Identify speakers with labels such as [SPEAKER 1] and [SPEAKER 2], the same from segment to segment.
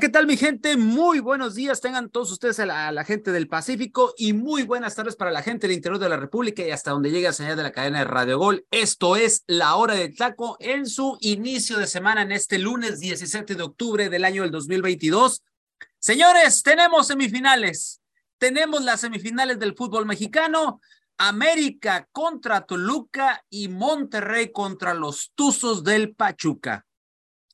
[SPEAKER 1] ¿Qué tal mi gente? Muy buenos días tengan todos ustedes a la, gente del Pacífico y muy buenas tardes para la gente del interior de la República y hasta donde llegue a señal de la cadena de Radio Gol. Esto es La Hora del Taco en su inicio de semana en este lunes 17 de octubre del año del 2022. Señores, tenemos semifinales. Tenemos las semifinales del fútbol mexicano. América contra Toluca y Monterrey contra los Tuzos del Pachuca.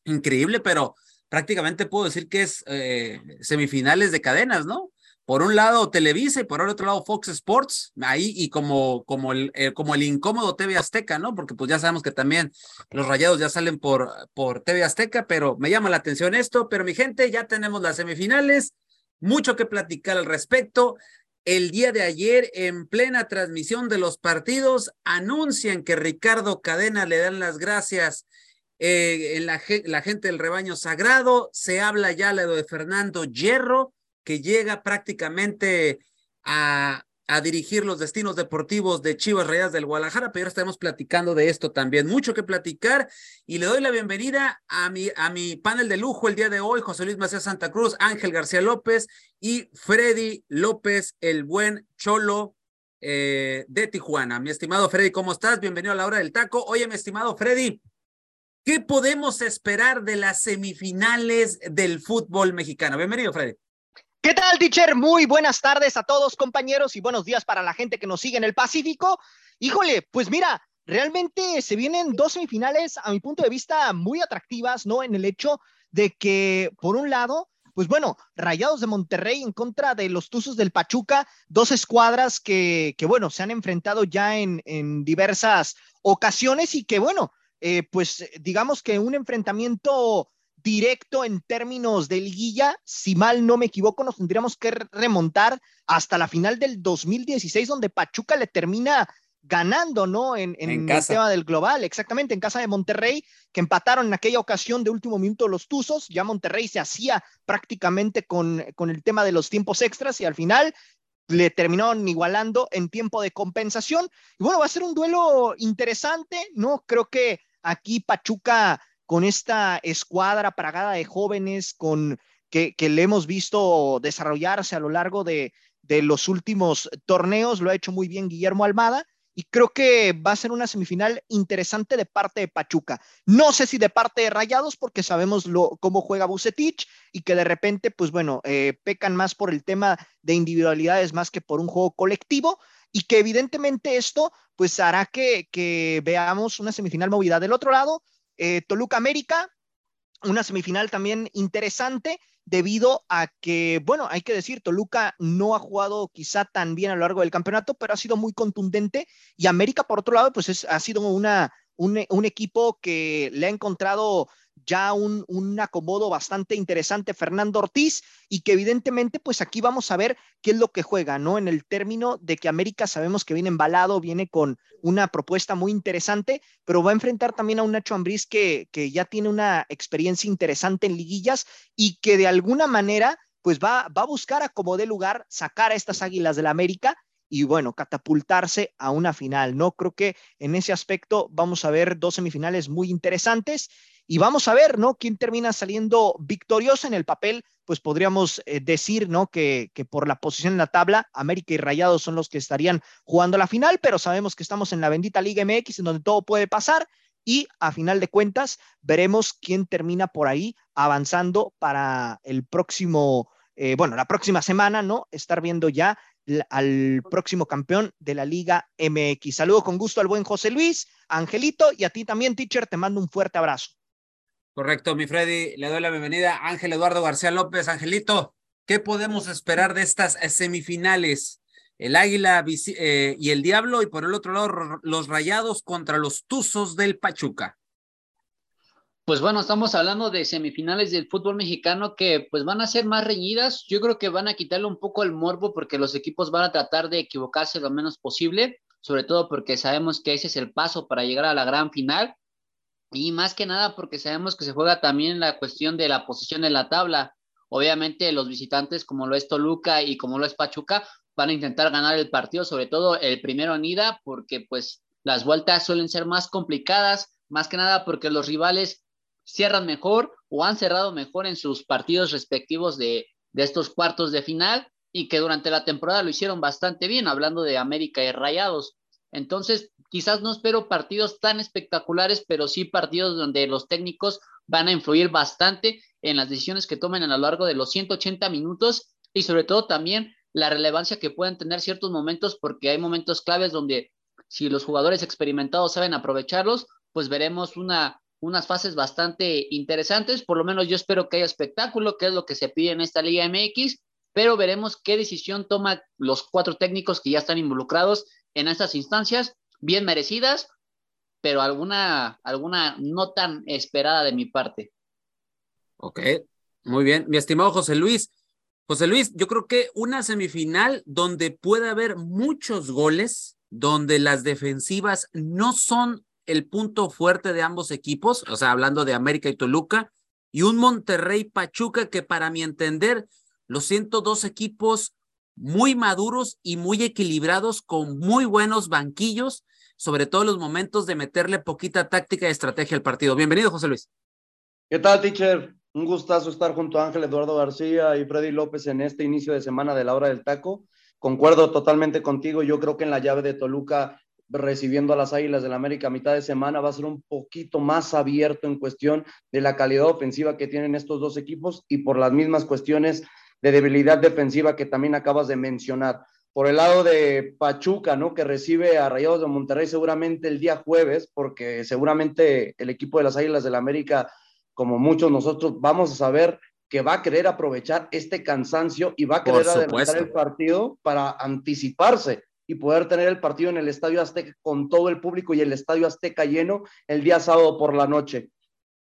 [SPEAKER 1] Increíble, pero prácticamente puedo decir que es eh, semifinales de cadenas, ¿no? Por un lado Televisa y por el otro lado Fox Sports, ahí y como, como, el, eh, como el incómodo TV Azteca, ¿no? Porque pues ya sabemos que también los rayados ya salen por, por TV Azteca, pero me llama la atención esto, pero mi gente, ya tenemos las semifinales, mucho que platicar al respecto. El día de ayer, en plena transmisión de los partidos, anuncian que Ricardo Cadena le dan las gracias eh, en la, gente del rebaño sagrado, se habla ya de Fernando Hierro, que llega prácticamente a, dirigir los destinos deportivos de Chivas Rayas del Guadalajara, pero ahora estamos platicando de esto también, mucho que platicar, y le doy la bienvenida a mi, a mi panel de lujo el día de hoy, José Luis Macías Santa Cruz, Ángel García López y Freddy López, el buen Cholo. Eh, de Tijuana. Mi estimado Freddy, ¿cómo estás? Bienvenido a la hora del taco. Oye, mi estimado Freddy, ¿Qué podemos esperar de las semifinales del fútbol mexicano? Bienvenido, Freddy.
[SPEAKER 2] ¿Qué tal, teacher? Muy buenas tardes a todos, compañeros, y buenos días para la gente que nos sigue en el Pacífico. Híjole, pues mira, realmente se vienen dos semifinales, a mi punto de vista, muy atractivas, ¿no? En el hecho de que, por un lado, pues bueno, Rayados de Monterrey en contra de los Tuzos del Pachuca, dos escuadras que, que bueno, se han enfrentado ya en, en diversas ocasiones y que, bueno, eh, pues digamos que un enfrentamiento directo en términos de liguilla, si mal no me equivoco, nos tendríamos que remontar hasta la final del 2016, donde Pachuca le termina ganando, ¿no? En, en, en el tema del global, exactamente, en casa de Monterrey, que empataron en aquella ocasión de último minuto los Tuzos, ya Monterrey se hacía prácticamente con, con el tema de los tiempos extras y al final le terminaron igualando en tiempo de compensación. Y bueno, va a ser un duelo interesante, ¿no? Creo que aquí Pachuca con esta escuadra pragada de jóvenes con que, le hemos visto desarrollarse a lo largo de, de, los últimos torneos, lo ha hecho muy bien Guillermo Almada. Y creo que va a ser una semifinal interesante de parte de Pachuca. No sé si de parte de Rayados, porque sabemos lo, cómo juega Bucetich y que de repente, pues bueno, eh, pecan más por el tema de individualidades más que por un juego colectivo y que evidentemente esto pues hará que, veamos una semifinal movida. Del otro lado, eh, Toluca América, una semifinal también interesante debido a que, bueno, hay que decir, Toluca no ha jugado quizá tan bien a lo largo del campeonato, pero ha sido muy contundente y América, por otro lado, pues es, ha sido una, un, un equipo que le ha encontrado ya un, un, acomodo bastante interesante Fernando Ortiz y que evidentemente pues aquí vamos a ver qué es lo que juega, ¿no? En el término de que América sabemos que viene embalado, viene con una propuesta muy interesante, pero va a enfrentar también a un Nacho Ambriz que, que ya tiene una experiencia interesante en liguillas y que de alguna manera pues va, va a buscar a como de lugar sacar a estas águilas de la América y bueno, catapultarse a una final, ¿no? Creo que en ese aspecto vamos a ver dos semifinales muy interesantes y vamos a ver, ¿no? ¿Quién termina saliendo victorioso en el papel? Pues podríamos eh, decir, ¿no? Que, por la posición en la tabla, América y Rayados son los que estarían jugando la final, pero sabemos que estamos en la bendita Liga MX, en donde todo puede pasar. Y a final de cuentas, veremos quién termina por ahí avanzando para el próximo, eh, bueno, la próxima semana, ¿no? Estar viendo ya al próximo campeón de la Liga MX. Saludo con gusto al buen José Luis, Angelito, y a ti también, teacher, te mando un fuerte abrazo.
[SPEAKER 1] Correcto, mi Freddy. Le doy la bienvenida a Ángel Eduardo García López. Angelito, ¿qué podemos esperar de estas semifinales? El Águila eh, y el Diablo y por el otro lado los Rayados contra los Tuzos del Pachuca.
[SPEAKER 3] Pues bueno, estamos hablando de semifinales del fútbol mexicano que pues van a ser más reñidas. Yo creo que van a quitarle un poco el morbo porque los equipos van a tratar de equivocarse lo menos posible, sobre todo porque sabemos que ese es el paso para llegar a la gran final y más que nada porque sabemos que se juega también la cuestión de la posición en la tabla. Obviamente los visitantes como lo es Toluca y como lo es Pachuca van a intentar ganar el partido, sobre todo el primero en ida, porque pues las vueltas suelen ser más complicadas, más que nada porque los rivales cierran mejor o han cerrado mejor en sus partidos respectivos de, de estos cuartos de final y que durante la temporada lo hicieron bastante bien, hablando de América y Rayados. Entonces, quizás no espero partidos tan espectaculares, pero sí partidos donde los técnicos van a influir bastante en las decisiones que tomen a lo largo de los 180 minutos y sobre todo también la relevancia que pueden tener ciertos momentos, porque hay momentos claves donde si los jugadores experimentados saben aprovecharlos, pues veremos una unas fases bastante interesantes. Por lo menos yo espero que haya espectáculo, que es lo que se pide en esta Liga MX, pero veremos qué decisión toman los cuatro técnicos que ya están involucrados en estas instancias, bien merecidas, pero alguna, alguna no tan esperada de mi parte.
[SPEAKER 1] Ok, muy bien. Mi estimado José Luis. José Luis, yo creo que una semifinal donde puede haber muchos goles, donde las defensivas no son el punto fuerte de ambos equipos, o sea, hablando de América y Toluca, y un Monterrey Pachuca que para mi entender, los siento dos equipos muy maduros y muy equilibrados con muy buenos banquillos, sobre todo en los momentos de meterle poquita táctica y estrategia al partido. Bienvenido, José Luis.
[SPEAKER 4] ¿Qué tal, teacher? Un gustazo estar junto a Ángel Eduardo García y Freddy López en este inicio de semana de la hora del taco. Concuerdo totalmente contigo. Yo creo que en la llave de Toluca recibiendo a las Águilas del América a mitad de semana va a ser un poquito más abierto en cuestión de la calidad ofensiva que tienen estos dos equipos y por las mismas cuestiones de debilidad defensiva que también acabas de mencionar. Por el lado de Pachuca, ¿no? Que recibe a Rayados de Monterrey seguramente el día jueves, porque seguramente el equipo de las Águilas del la América, como muchos nosotros, vamos a saber que va a querer aprovechar este cansancio y va a querer adelantar el partido para anticiparse y poder tener el partido en el Estadio Azteca con todo el público y el Estadio Azteca lleno el día sábado por la noche.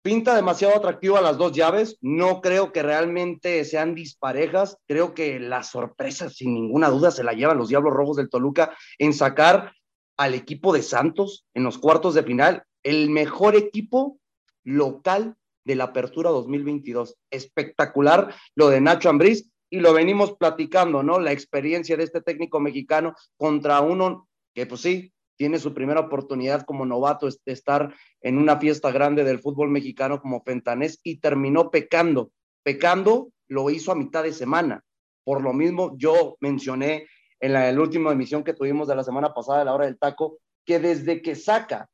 [SPEAKER 4] Pinta demasiado atractivo a las dos llaves. No creo que realmente sean disparejas. Creo que la sorpresa, sin ninguna duda, se la llevan los Diablos Rojos del Toluca en sacar al equipo de Santos en los cuartos de final. El mejor equipo local de la Apertura 2022. Espectacular lo de Nacho Ambriz y lo venimos platicando, ¿no? La experiencia de este técnico mexicano contra uno que pues sí, tiene su primera oportunidad como novato de estar en una fiesta grande del fútbol mexicano como Fentanés y terminó pecando. Pecando lo hizo a mitad de semana. Por lo mismo, yo mencioné en la, última emisión que tuvimos de la semana pasada, de la hora del taco, que desde que saca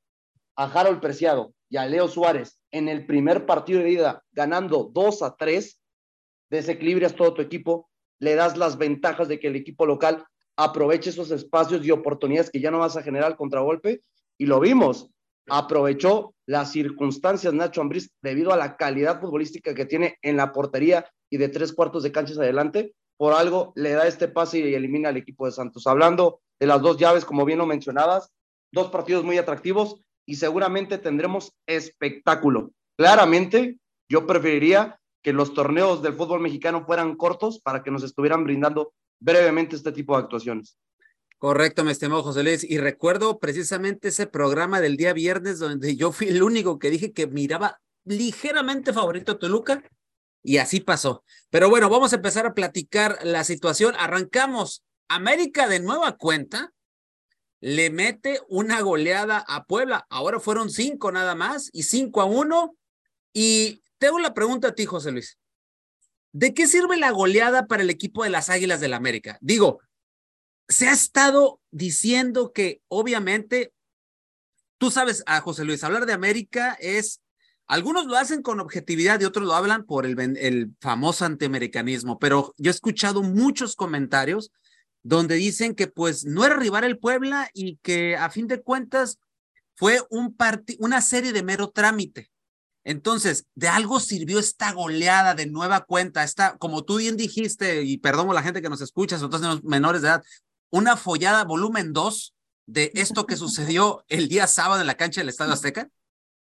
[SPEAKER 4] a Harold Preciado y a Leo Suárez en el primer partido de ida ganando 2 a 3, desequilibras todo tu equipo, le das las ventajas de que el equipo local aproveche esos espacios y oportunidades que ya no vas a generar contragolpe, y lo vimos, aprovechó las circunstancias Nacho Ambriz debido a la calidad futbolística que tiene en la portería y de tres cuartos de canchas adelante, por algo le da este pase y elimina al equipo de Santos. Hablando de las dos llaves, como bien lo mencionabas, dos partidos muy atractivos y seguramente tendremos espectáculo. Claramente, yo preferiría que los torneos del fútbol mexicano fueran cortos para que nos estuvieran brindando brevemente este tipo de actuaciones.
[SPEAKER 1] Correcto, mi estimado José Luis. Y recuerdo precisamente ese programa del día viernes donde yo fui el único que dije que miraba ligeramente favorito a Toluca y así pasó. Pero bueno, vamos a empezar a platicar la situación. Arrancamos. América de nueva cuenta le mete una goleada a Puebla. Ahora fueron cinco nada más y cinco a uno. Y tengo la pregunta a ti, José Luis. ¿De qué sirve la goleada para el equipo de las Águilas del la América? Digo, se ha estado diciendo que obviamente, tú sabes, a José Luis, hablar de América es, algunos lo hacen con objetividad y otros lo hablan por el, el famoso antiamericanismo, pero yo he escuchado muchos comentarios donde dicen que pues no era rival el Puebla y que a fin de cuentas fue un una serie de mero trámite. Entonces, de algo sirvió esta goleada de nueva cuenta, esta, como tú bien dijiste, y perdón a la gente que nos escucha, sobre todo los menores de edad, una follada volumen 2 de esto que sucedió el día sábado en la cancha del Estadio Azteca?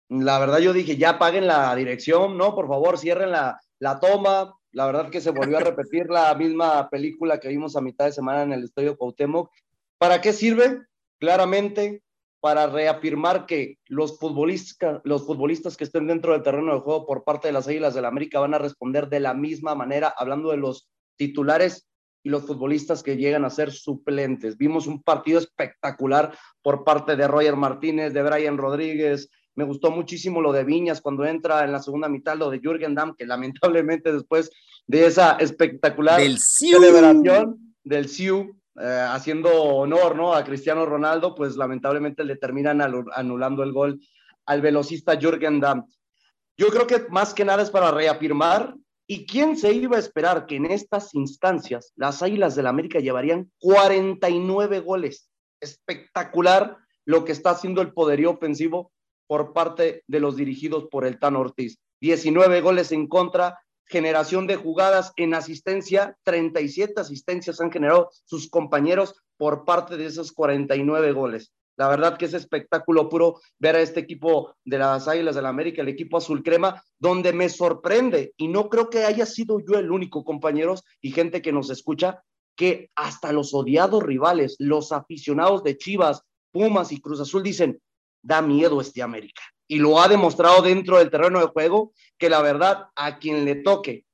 [SPEAKER 4] La verdad yo dije, ya paguen la dirección, ¿no? Por favor, cierren la, la toma. La verdad que se volvió a repetir la misma película que vimos a mitad de semana en el Estadio Cuauhtémoc. ¿Para qué sirve? Claramente para reafirmar que los futbolistas, los futbolistas que estén dentro del terreno de juego por parte de las Águilas del la América van a responder de la misma manera, hablando de los titulares y los futbolistas que llegan a ser suplentes. Vimos un partido espectacular por parte de Roger Martínez, de Brian Rodríguez. Me gustó muchísimo lo de Viñas cuando entra en la segunda mitad, lo de Jürgen Damm, que lamentablemente después de esa espectacular celebración del Siu, eh, haciendo honor ¿no? a Cristiano Ronaldo, pues lamentablemente le terminan anulando el gol al velocista Jürgen Damm. Yo creo que más que nada es para reafirmar. ¿Y quién se iba a esperar que en estas instancias las Águilas del la América llevarían 49 goles? Espectacular lo que está haciendo el poderío ofensivo por parte de los dirigidos por el Tan Ortiz. 19 goles en contra, generación de jugadas en asistencia, 37 asistencias han generado sus compañeros por parte de esos 49 goles. La verdad que es espectáculo puro ver a este equipo de las Águilas del la América, el equipo azul crema, donde me sorprende, y no creo que haya sido yo el único, compañeros y gente que nos escucha, que hasta los odiados rivales, los aficionados de Chivas, Pumas y Cruz Azul dicen, da miedo este América y lo ha demostrado dentro del terreno de juego, que la verdad a quien le toque,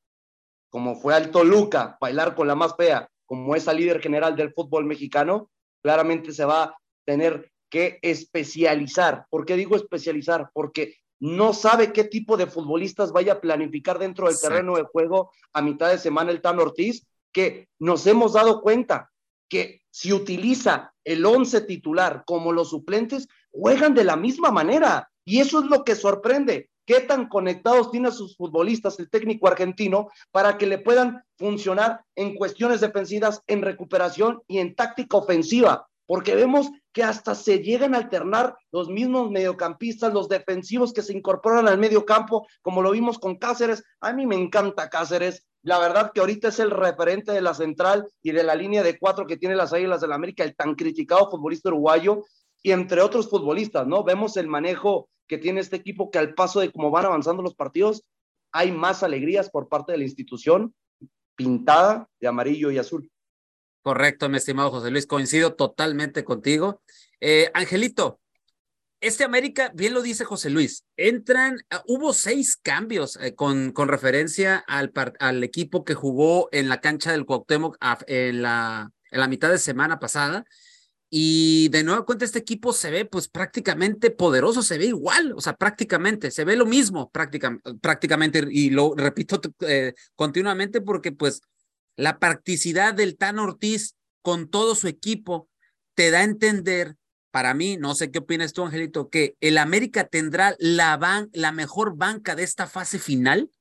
[SPEAKER 4] como fue al Toluca, bailar con la más fea, como es el líder general del fútbol mexicano, claramente se va a tener que especializar. ¿Por qué digo especializar? Porque no sabe qué tipo de futbolistas vaya a planificar dentro del terreno de juego a mitad de semana el Tan Ortiz, que nos hemos dado cuenta que si utiliza el once titular como los suplentes, juegan de la misma manera. Y eso es lo que sorprende. ¿Qué tan conectados tiene a sus futbolistas el técnico argentino para que le puedan funcionar en cuestiones defensivas, en recuperación y en táctica ofensiva? Porque vemos que hasta se llegan a alternar los mismos mediocampistas, los defensivos que se incorporan al medio campo, como lo vimos con Cáceres. A mí me encanta Cáceres. La verdad que ahorita es el referente de la central y de la línea de cuatro que tiene las Águilas del América, el tan criticado futbolista uruguayo y entre otros futbolistas, ¿no? Vemos el manejo que tiene este equipo que al paso de cómo van avanzando los partidos, hay más alegrías por parte de la institución pintada de amarillo y azul.
[SPEAKER 1] Correcto, mi estimado José Luis, coincido totalmente contigo. Eh, Angelito, este América, bien lo dice José Luis, entran, ah, hubo seis cambios eh, con, con referencia al, al equipo que jugó en la cancha del Cuauhtémoc en la, en la mitad de semana pasada. Y de nuevo cuenta, este equipo se ve pues prácticamente poderoso, se ve igual, o sea, prácticamente, se ve lo mismo prácticamente, y lo repito eh, continuamente porque pues la practicidad del Tan Ortiz con todo su equipo te da a entender, para mí, no sé qué opinas tú, Angelito, que el América tendrá la, ban la mejor banca de esta fase final.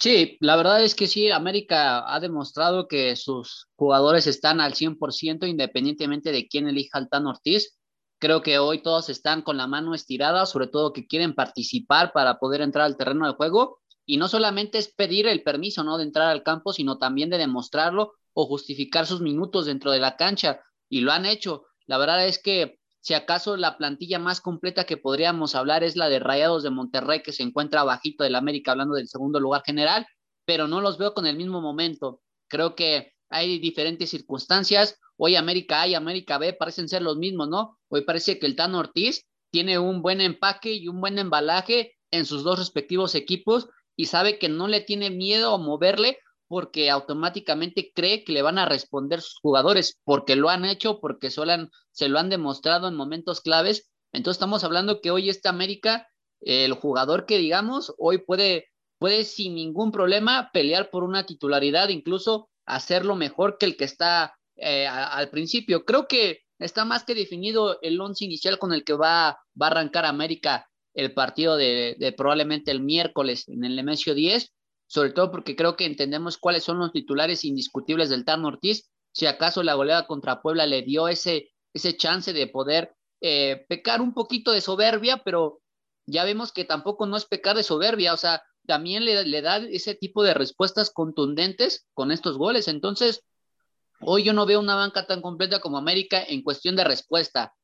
[SPEAKER 3] Sí, la verdad es que sí, América ha demostrado que sus jugadores están al 100% independientemente de quién elija al Tan Ortiz. Creo que hoy todos están con la mano estirada, sobre todo que quieren participar para poder entrar al terreno de juego. Y no solamente es pedir el permiso ¿no? de entrar al campo, sino también de demostrarlo o justificar sus minutos dentro de la cancha. Y lo han hecho. La verdad es que si acaso la plantilla más completa que podríamos hablar es la de Rayados de Monterrey, que se encuentra bajito del América, hablando del segundo lugar general, pero no los veo con el mismo momento. Creo que hay diferentes circunstancias. Hoy América A y América B parecen ser los mismos, ¿no? Hoy parece que el Tano Ortiz tiene un buen empaque y un buen embalaje en sus dos respectivos equipos y sabe que no le tiene miedo a moverle porque automáticamente cree que le van a responder sus jugadores, porque lo han hecho, porque se lo han demostrado en momentos claves. Entonces estamos hablando que hoy este América, el jugador que digamos, hoy puede, puede sin ningún problema pelear por una titularidad, incluso hacerlo mejor que el que está eh, al principio. Creo que está más que definido el once inicial con el que va, a arrancar América el partido de, de probablemente el miércoles en el Nemesio 10 sobre todo porque creo que entendemos cuáles son los titulares indiscutibles del Tan Ortiz. Si acaso la goleada contra Puebla le dio ese, ese chance de poder eh, pecar un poquito de soberbia, pero ya vemos que tampoco no es pecar de soberbia, o sea, también le, le da ese tipo de respuestas contundentes con estos goles. Entonces, hoy yo no veo una banca tan completa como América en cuestión de respuesta.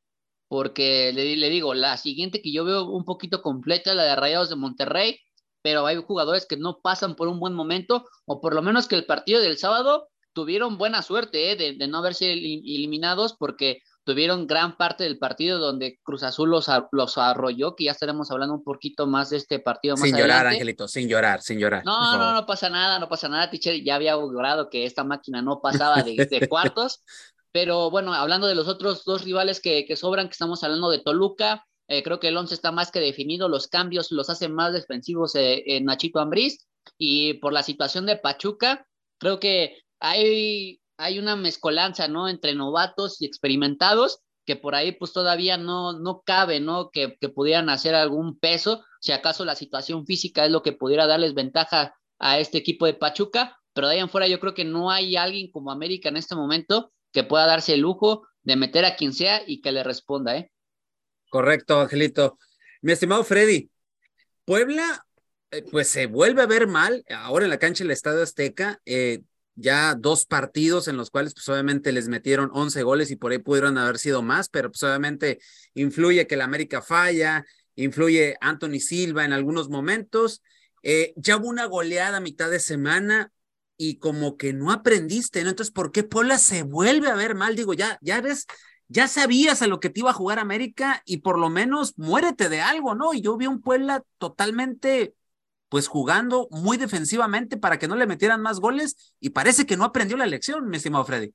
[SPEAKER 3] porque le, le digo, la siguiente que yo veo un poquito completa la de Rayados de Monterrey, pero hay jugadores que no pasan por un buen momento, o por lo menos que el partido del sábado tuvieron buena suerte ¿eh? de, no verse eliminados, porque tuvieron gran parte del partido donde Cruz Azul los, los arrolló, que ya estaremos hablando un poquito más de este partido más
[SPEAKER 1] Sin llorar, Angelito, sin llorar, sin llorar.
[SPEAKER 3] No, no, no pasa nada, no pasa nada, teacher, ya había logrado que esta máquina no pasaba de, de cuartos, pero bueno, hablando de los otros dos rivales que, que sobran, que estamos hablando de Toluca, eh, creo que el 11 está más que definido, los cambios los hacen más defensivos eh, Nachito Ambriz y por la situación de Pachuca, creo que hay, hay una mezcolanza, ¿no? Entre novatos y experimentados que por ahí pues todavía no, no cabe, ¿no? Que, que pudieran hacer algún peso, si acaso la situación física es lo que pudiera darles ventaja a este equipo de Pachuca, pero de ahí en fuera yo creo que no hay alguien como América en este momento que pueda darse el lujo de meter a quien sea y que le responda, ¿eh?
[SPEAKER 1] Correcto, Angelito. Mi estimado Freddy, Puebla, eh, pues se vuelve a ver mal ahora en la cancha del Estadio Azteca. Eh, ya dos partidos en los cuales pues obviamente les metieron 11 goles y por ahí pudieron haber sido más, pero pues obviamente influye que el América falla, influye Anthony Silva en algunos momentos. Eh, ya hubo una goleada a mitad de semana y como que no aprendiste, ¿no? Entonces, ¿por qué Puebla se vuelve a ver mal? Digo, ya, ya ves, ya sabías a lo que te iba a jugar América y por lo menos muérete de algo, ¿no? Y yo vi un Puebla totalmente, pues jugando muy defensivamente para que no le metieran más goles y parece que no aprendió la lección, mi estimado Freddy.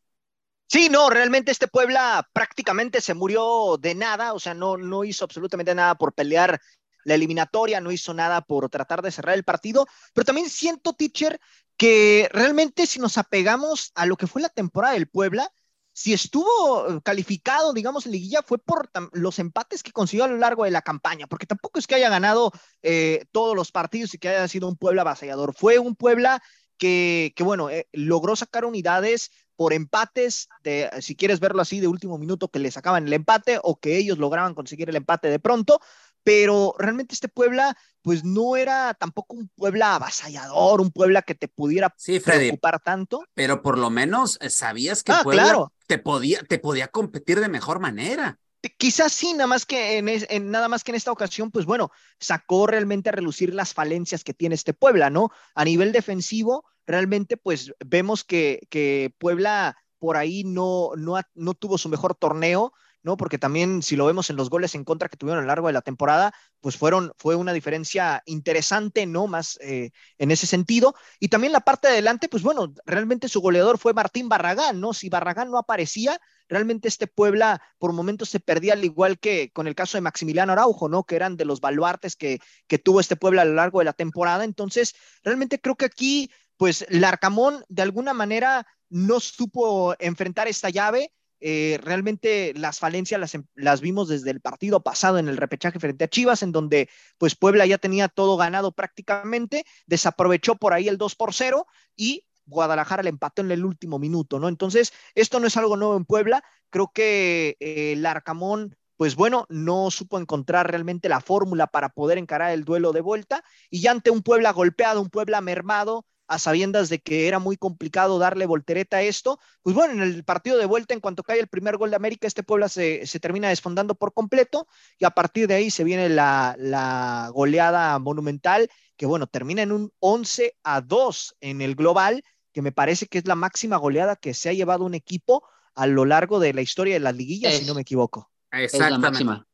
[SPEAKER 2] Sí, no, realmente este Puebla prácticamente se murió de nada, o sea, no, no hizo absolutamente nada por pelear la eliminatoria, no hizo nada por tratar de cerrar el partido, pero también siento, teacher, que realmente si nos apegamos a lo que fue la temporada del Puebla, si estuvo eh, calificado, digamos, en liguilla, fue por los empates que consiguió a lo largo de la campaña, porque tampoco es que haya ganado eh, todos los partidos y que haya sido un Puebla avasallador. Fue un Puebla que, que bueno, eh, logró sacar unidades por empates, de, si quieres verlo así, de último minuto que le sacaban el empate o que ellos lograban conseguir el empate de pronto, pero realmente este Puebla, pues no era tampoco un Puebla avasallador, un Puebla que te pudiera preocupar tanto.
[SPEAKER 1] Pero por lo menos eh, sabías que ah, Puebla te, podía, te podía competir de mejor manera.
[SPEAKER 2] Quizás sí, nada más que en, nada más que en esta ocasión, pues bueno, sacó realmente a relucir las falencias que tiene este Puebla, ¿no? A nivel defensivo, realmente, pues vemos que, que Puebla por ahí no, no, no tuvo su mejor torneo ¿no? Porque también si lo vemos en los goles en contra que tuvieron a lo largo de la temporada, pues fueron, fue una diferencia interesante, ¿no? Más eh, en ese sentido. Y también la parte de adelante, pues bueno, realmente su goleador fue Martín Barragán, ¿no? Si Barragán no aparecía, realmente este Puebla por momentos se perdía, al igual que con el caso de Maximiliano Araujo, ¿no? Que eran de los baluartes que, que tuvo este Puebla a lo largo de la temporada. Entonces, realmente creo que aquí, pues, Larcamón de alguna manera no supo enfrentar esta llave eh, realmente las falencias las, em, las, vimos desde el partido pasado en el repechaje frente a Chivas, en donde pues Puebla ya tenía todo ganado prácticamente, desaprovechó por ahí el 2 por 0 y Guadalajara le empató en el último minuto, ¿no? Entonces, esto no es algo nuevo en Puebla, creo que eh, el Arcamón pues bueno, no supo encontrar realmente la fórmula para poder encarar el duelo de vuelta y ya ante un Puebla golpeado, un Puebla mermado, a sabiendas de que era muy complicado darle voltereta a esto, pues bueno, en el partido de vuelta, en cuanto cae el primer gol de América, este Puebla se, termina desfondando por completo y a partir de ahí se viene la, la goleada monumental, que bueno, termina en un 11 a 2 en el global, que me parece que es la máxima goleada que se ha llevado un equipo a lo largo de la historia de las liguillas, si no me equivoco.
[SPEAKER 1] Exactamente.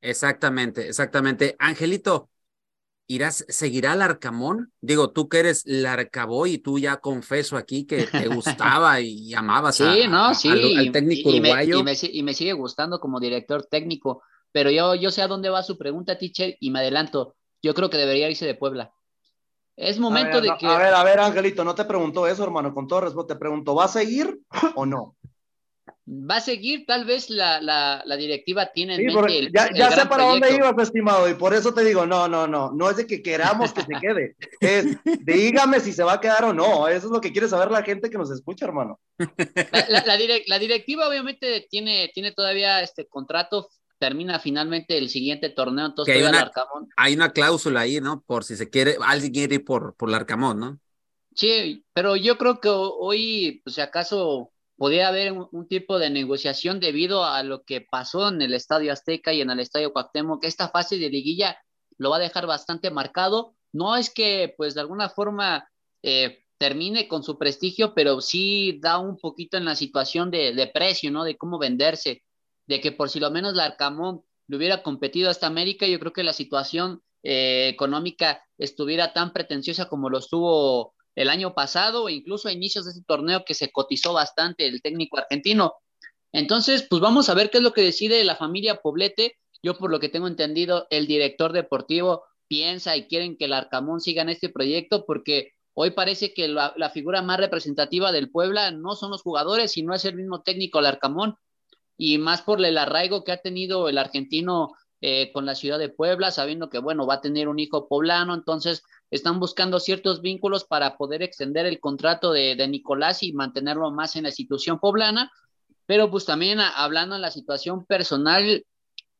[SPEAKER 1] Exactamente, exactamente. Angelito, irás, seguirá al Arcamón? Digo, tú que eres Larcaboy y tú ya confeso aquí que te gustaba y amabas
[SPEAKER 3] sí, no, sí. al, técnico uruguayo. y, me, sigue gustando como director técnico, pero yo, yo sé a dónde va su pregunta, teacher, y me adelanto. Yo creo que debería irse de Puebla. Es momento de que.
[SPEAKER 4] A ver, a ver, Angelito, no te preguntó eso, hermano, con todo respeto, te pregunto, ¿va a seguir o no?
[SPEAKER 3] Va a seguir, tal vez la, la, la directiva tiene
[SPEAKER 4] en mente el, Ya, sé para dónde ibas, estimado, y por eso te digo, no, no, no, no es de que queramos que se quede, es dígame si se va a quedar o no, eso es lo que quiere saber la gente que nos escucha, hermano.
[SPEAKER 3] La, directiva obviamente tiene, tiene todavía este contrato, termina finalmente el siguiente torneo, entonces
[SPEAKER 1] hay una, hay una cláusula ahí, ¿no? Por si se quiere, alguien quiere ir por, por Arcamón, ¿no?
[SPEAKER 3] Sí, pero yo creo que hoy, pues si acaso podría haber un, tipo de negociación debido a lo que pasó en el Estadio Azteca y en el Estadio Cuauhtémoc, esta fase de liguilla lo va a dejar bastante marcado. No es que, pues, de alguna forma eh, termine con su prestigio, pero sí da un poquito en la situación de, precio, ¿no? De cómo venderse, de que por si lo menos la Arcamón le hubiera competido hasta América, yo creo que la situación eh, económica estuviera tan pretenciosa como lo estuvo el año pasado, e incluso a inicios de este torneo que se cotizó bastante el técnico argentino. Entonces, pues vamos a ver qué es lo que decide la familia Poblete. Yo, por lo que tengo entendido, el director deportivo piensa y quieren que el Arcamón siga en este proyecto porque hoy parece que la, figura más representativa del Puebla no son los jugadores, sino es el mismo técnico, el Arcamón, y más por el arraigo que ha tenido el argentino eh, con la ciudad de Puebla, sabiendo que, bueno, va a tener un hijo poblano, entonces están buscando ciertos vínculos para poder extender el contrato de, Nicolás y mantenerlo más en la institución poblana, pero pues también hablando en la situación personal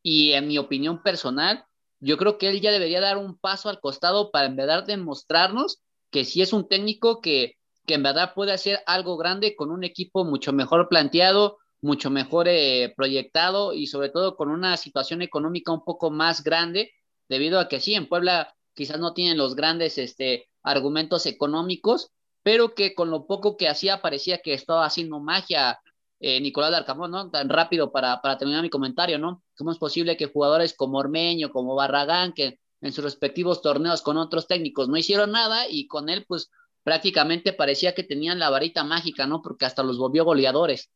[SPEAKER 3] y en mi opinión personal, yo creo que él ya debería dar un paso al costado para en verdad demostrarnos que sí es un técnico que, que en verdad puede hacer algo grande con un equipo mucho mejor planteado, mucho mejor eh, proyectado y sobre todo con una situación económica un poco más grande, debido a que sí, en Puebla quizás no tienen los grandes este, argumentos económicos, pero que con lo poco que hacía parecía que estaba haciendo magia eh, Nicolás Larcamón, ¿no? Tan rápido para, para terminar mi comentario, ¿no? ¿Cómo es posible que jugadores como Ormeño, como Barragán, que en sus respectivos torneos con otros técnicos no hicieron nada y con él, pues prácticamente parecía que tenían la varita mágica, ¿no? Porque hasta los volvió goleadores.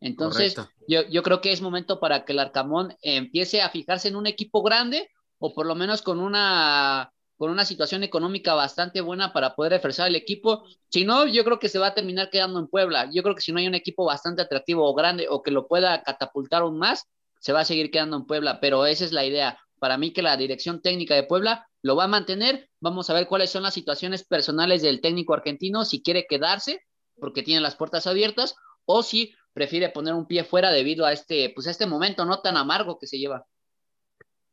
[SPEAKER 3] Entonces, yo, yo, creo que es momento para que el Arcamón empiece a fijarse en un equipo grande o por lo menos con una con una situación económica bastante buena para poder reforzar el equipo. Si no, yo creo que se va a terminar quedando en Puebla. Yo creo que si no hay un equipo bastante atractivo o grande o que lo pueda catapultar aún más, se va a seguir quedando en Puebla. Pero esa es la idea. Para mí que la dirección técnica de Puebla lo va a mantener. Vamos a ver cuáles son las situaciones personales del técnico argentino, si quiere quedarse porque tiene las puertas abiertas o si prefiere poner un pie fuera debido a este, pues a este momento no tan amargo que se lleva.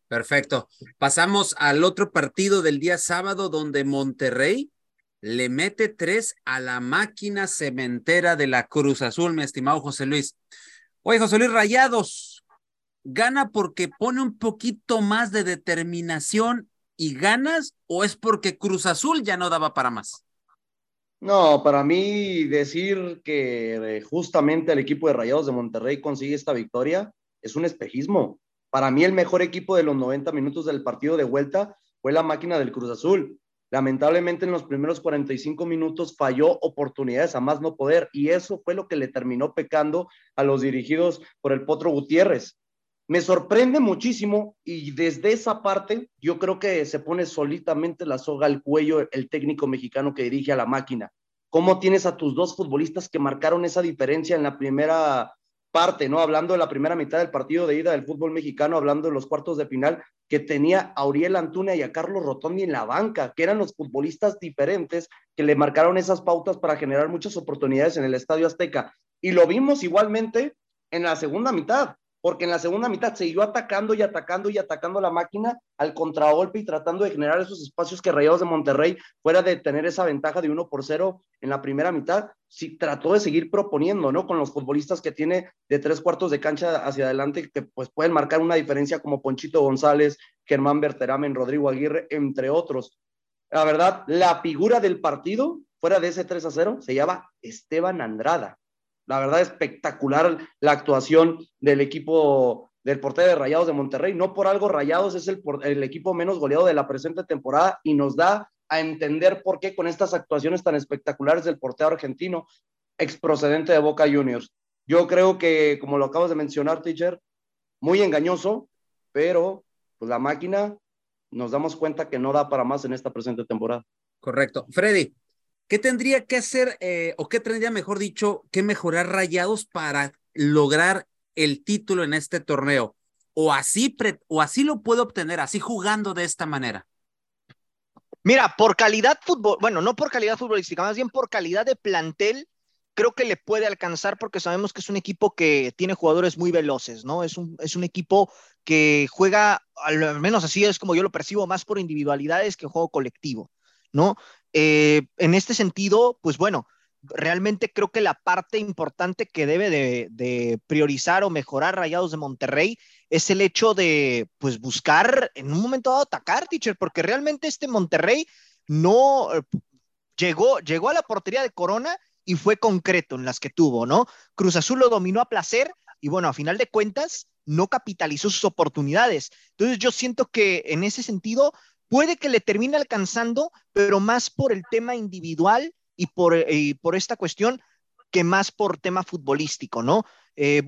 [SPEAKER 1] Perfecto. Pasamos al otro partido del día sábado donde Monterrey le mete tres a la máquina cementera de la Cruz Azul, mi estimado José Luis. Oye, José Luis Rayados, ¿gana porque pone un poquito más de determinación y ganas o es porque Cruz Azul ya no daba para más?
[SPEAKER 4] No, para mí decir que justamente el equipo de Rayados de Monterrey consigue esta victoria es un espejismo. Para mí el mejor equipo de los 90 minutos del partido de vuelta fue la máquina del Cruz Azul. Lamentablemente en los primeros 45 minutos falló oportunidades a más no poder y eso fue lo que le terminó pecando a los dirigidos por el Potro Gutiérrez. Me sorprende muchísimo y desde esa parte yo creo que se pone solitamente la soga al cuello el técnico mexicano que dirige a la máquina. ¿Cómo tienes a tus dos futbolistas que marcaron esa diferencia en la primera parte, ¿no? Hablando de la primera mitad del partido de ida del fútbol mexicano, hablando de los cuartos de final, que tenía a Auriel Antuna y a Carlos Rotondi en la banca, que eran los futbolistas diferentes que le marcaron esas pautas para generar muchas oportunidades en el Estadio Azteca. Y lo vimos igualmente en la segunda mitad porque en la segunda mitad siguió atacando y atacando y atacando la máquina al contragolpe y tratando de generar esos espacios que Rayados de Monterrey, fuera de tener esa ventaja de uno por cero en la primera mitad, sí trató de seguir proponiendo, ¿no? Con los futbolistas que tiene de tres cuartos de cancha hacia adelante, que pues pueden marcar una diferencia como Ponchito González, Germán Berteramen, Rodrigo Aguirre, entre otros. La verdad, la figura del partido, fuera de ese 3 a 0, se llama Esteban Andrada la verdad, espectacular la actuación del equipo del portero de Rayados de Monterrey. No por algo Rayados es el, el equipo menos goleado de la presente temporada y nos da a entender por qué con estas actuaciones tan espectaculares del portero argentino, ex procedente de Boca Juniors. Yo creo que, como lo acabas de mencionar, teacher, muy engañoso, pero pues la máquina nos damos cuenta que no da para más en esta presente temporada.
[SPEAKER 1] Correcto. Freddy, ¿Qué tendría que hacer, eh, o qué tendría, mejor dicho, que mejorar Rayados para lograr el título en este torneo? ¿O así, o así lo puede obtener, así jugando de esta manera?
[SPEAKER 2] Mira, por calidad fútbol, bueno, no por calidad futbolística, más bien por calidad de plantel, creo que le puede alcanzar porque sabemos que es un equipo que tiene jugadores muy veloces, ¿no? Es un, es un equipo que juega, al menos así es como yo lo percibo, más por individualidades que juego colectivo, ¿no? Eh, en este sentido, pues bueno, realmente creo que la parte importante que debe de, priorizar o mejorar Rayados de Monterrey es el hecho de, pues, buscar en un momento dado atacar, teacher, porque realmente este Monterrey no eh, llegó, llegó a la portería de Corona y fue concreto en las que tuvo, ¿no? Cruz Azul lo dominó a placer y bueno, a final de cuentas no capitalizó sus oportunidades. Entonces yo siento que en ese sentido puede que le termine alcanzando, pero más por el tema individual y por, esta cuestión que más por tema futbolístico, ¿no? Eh,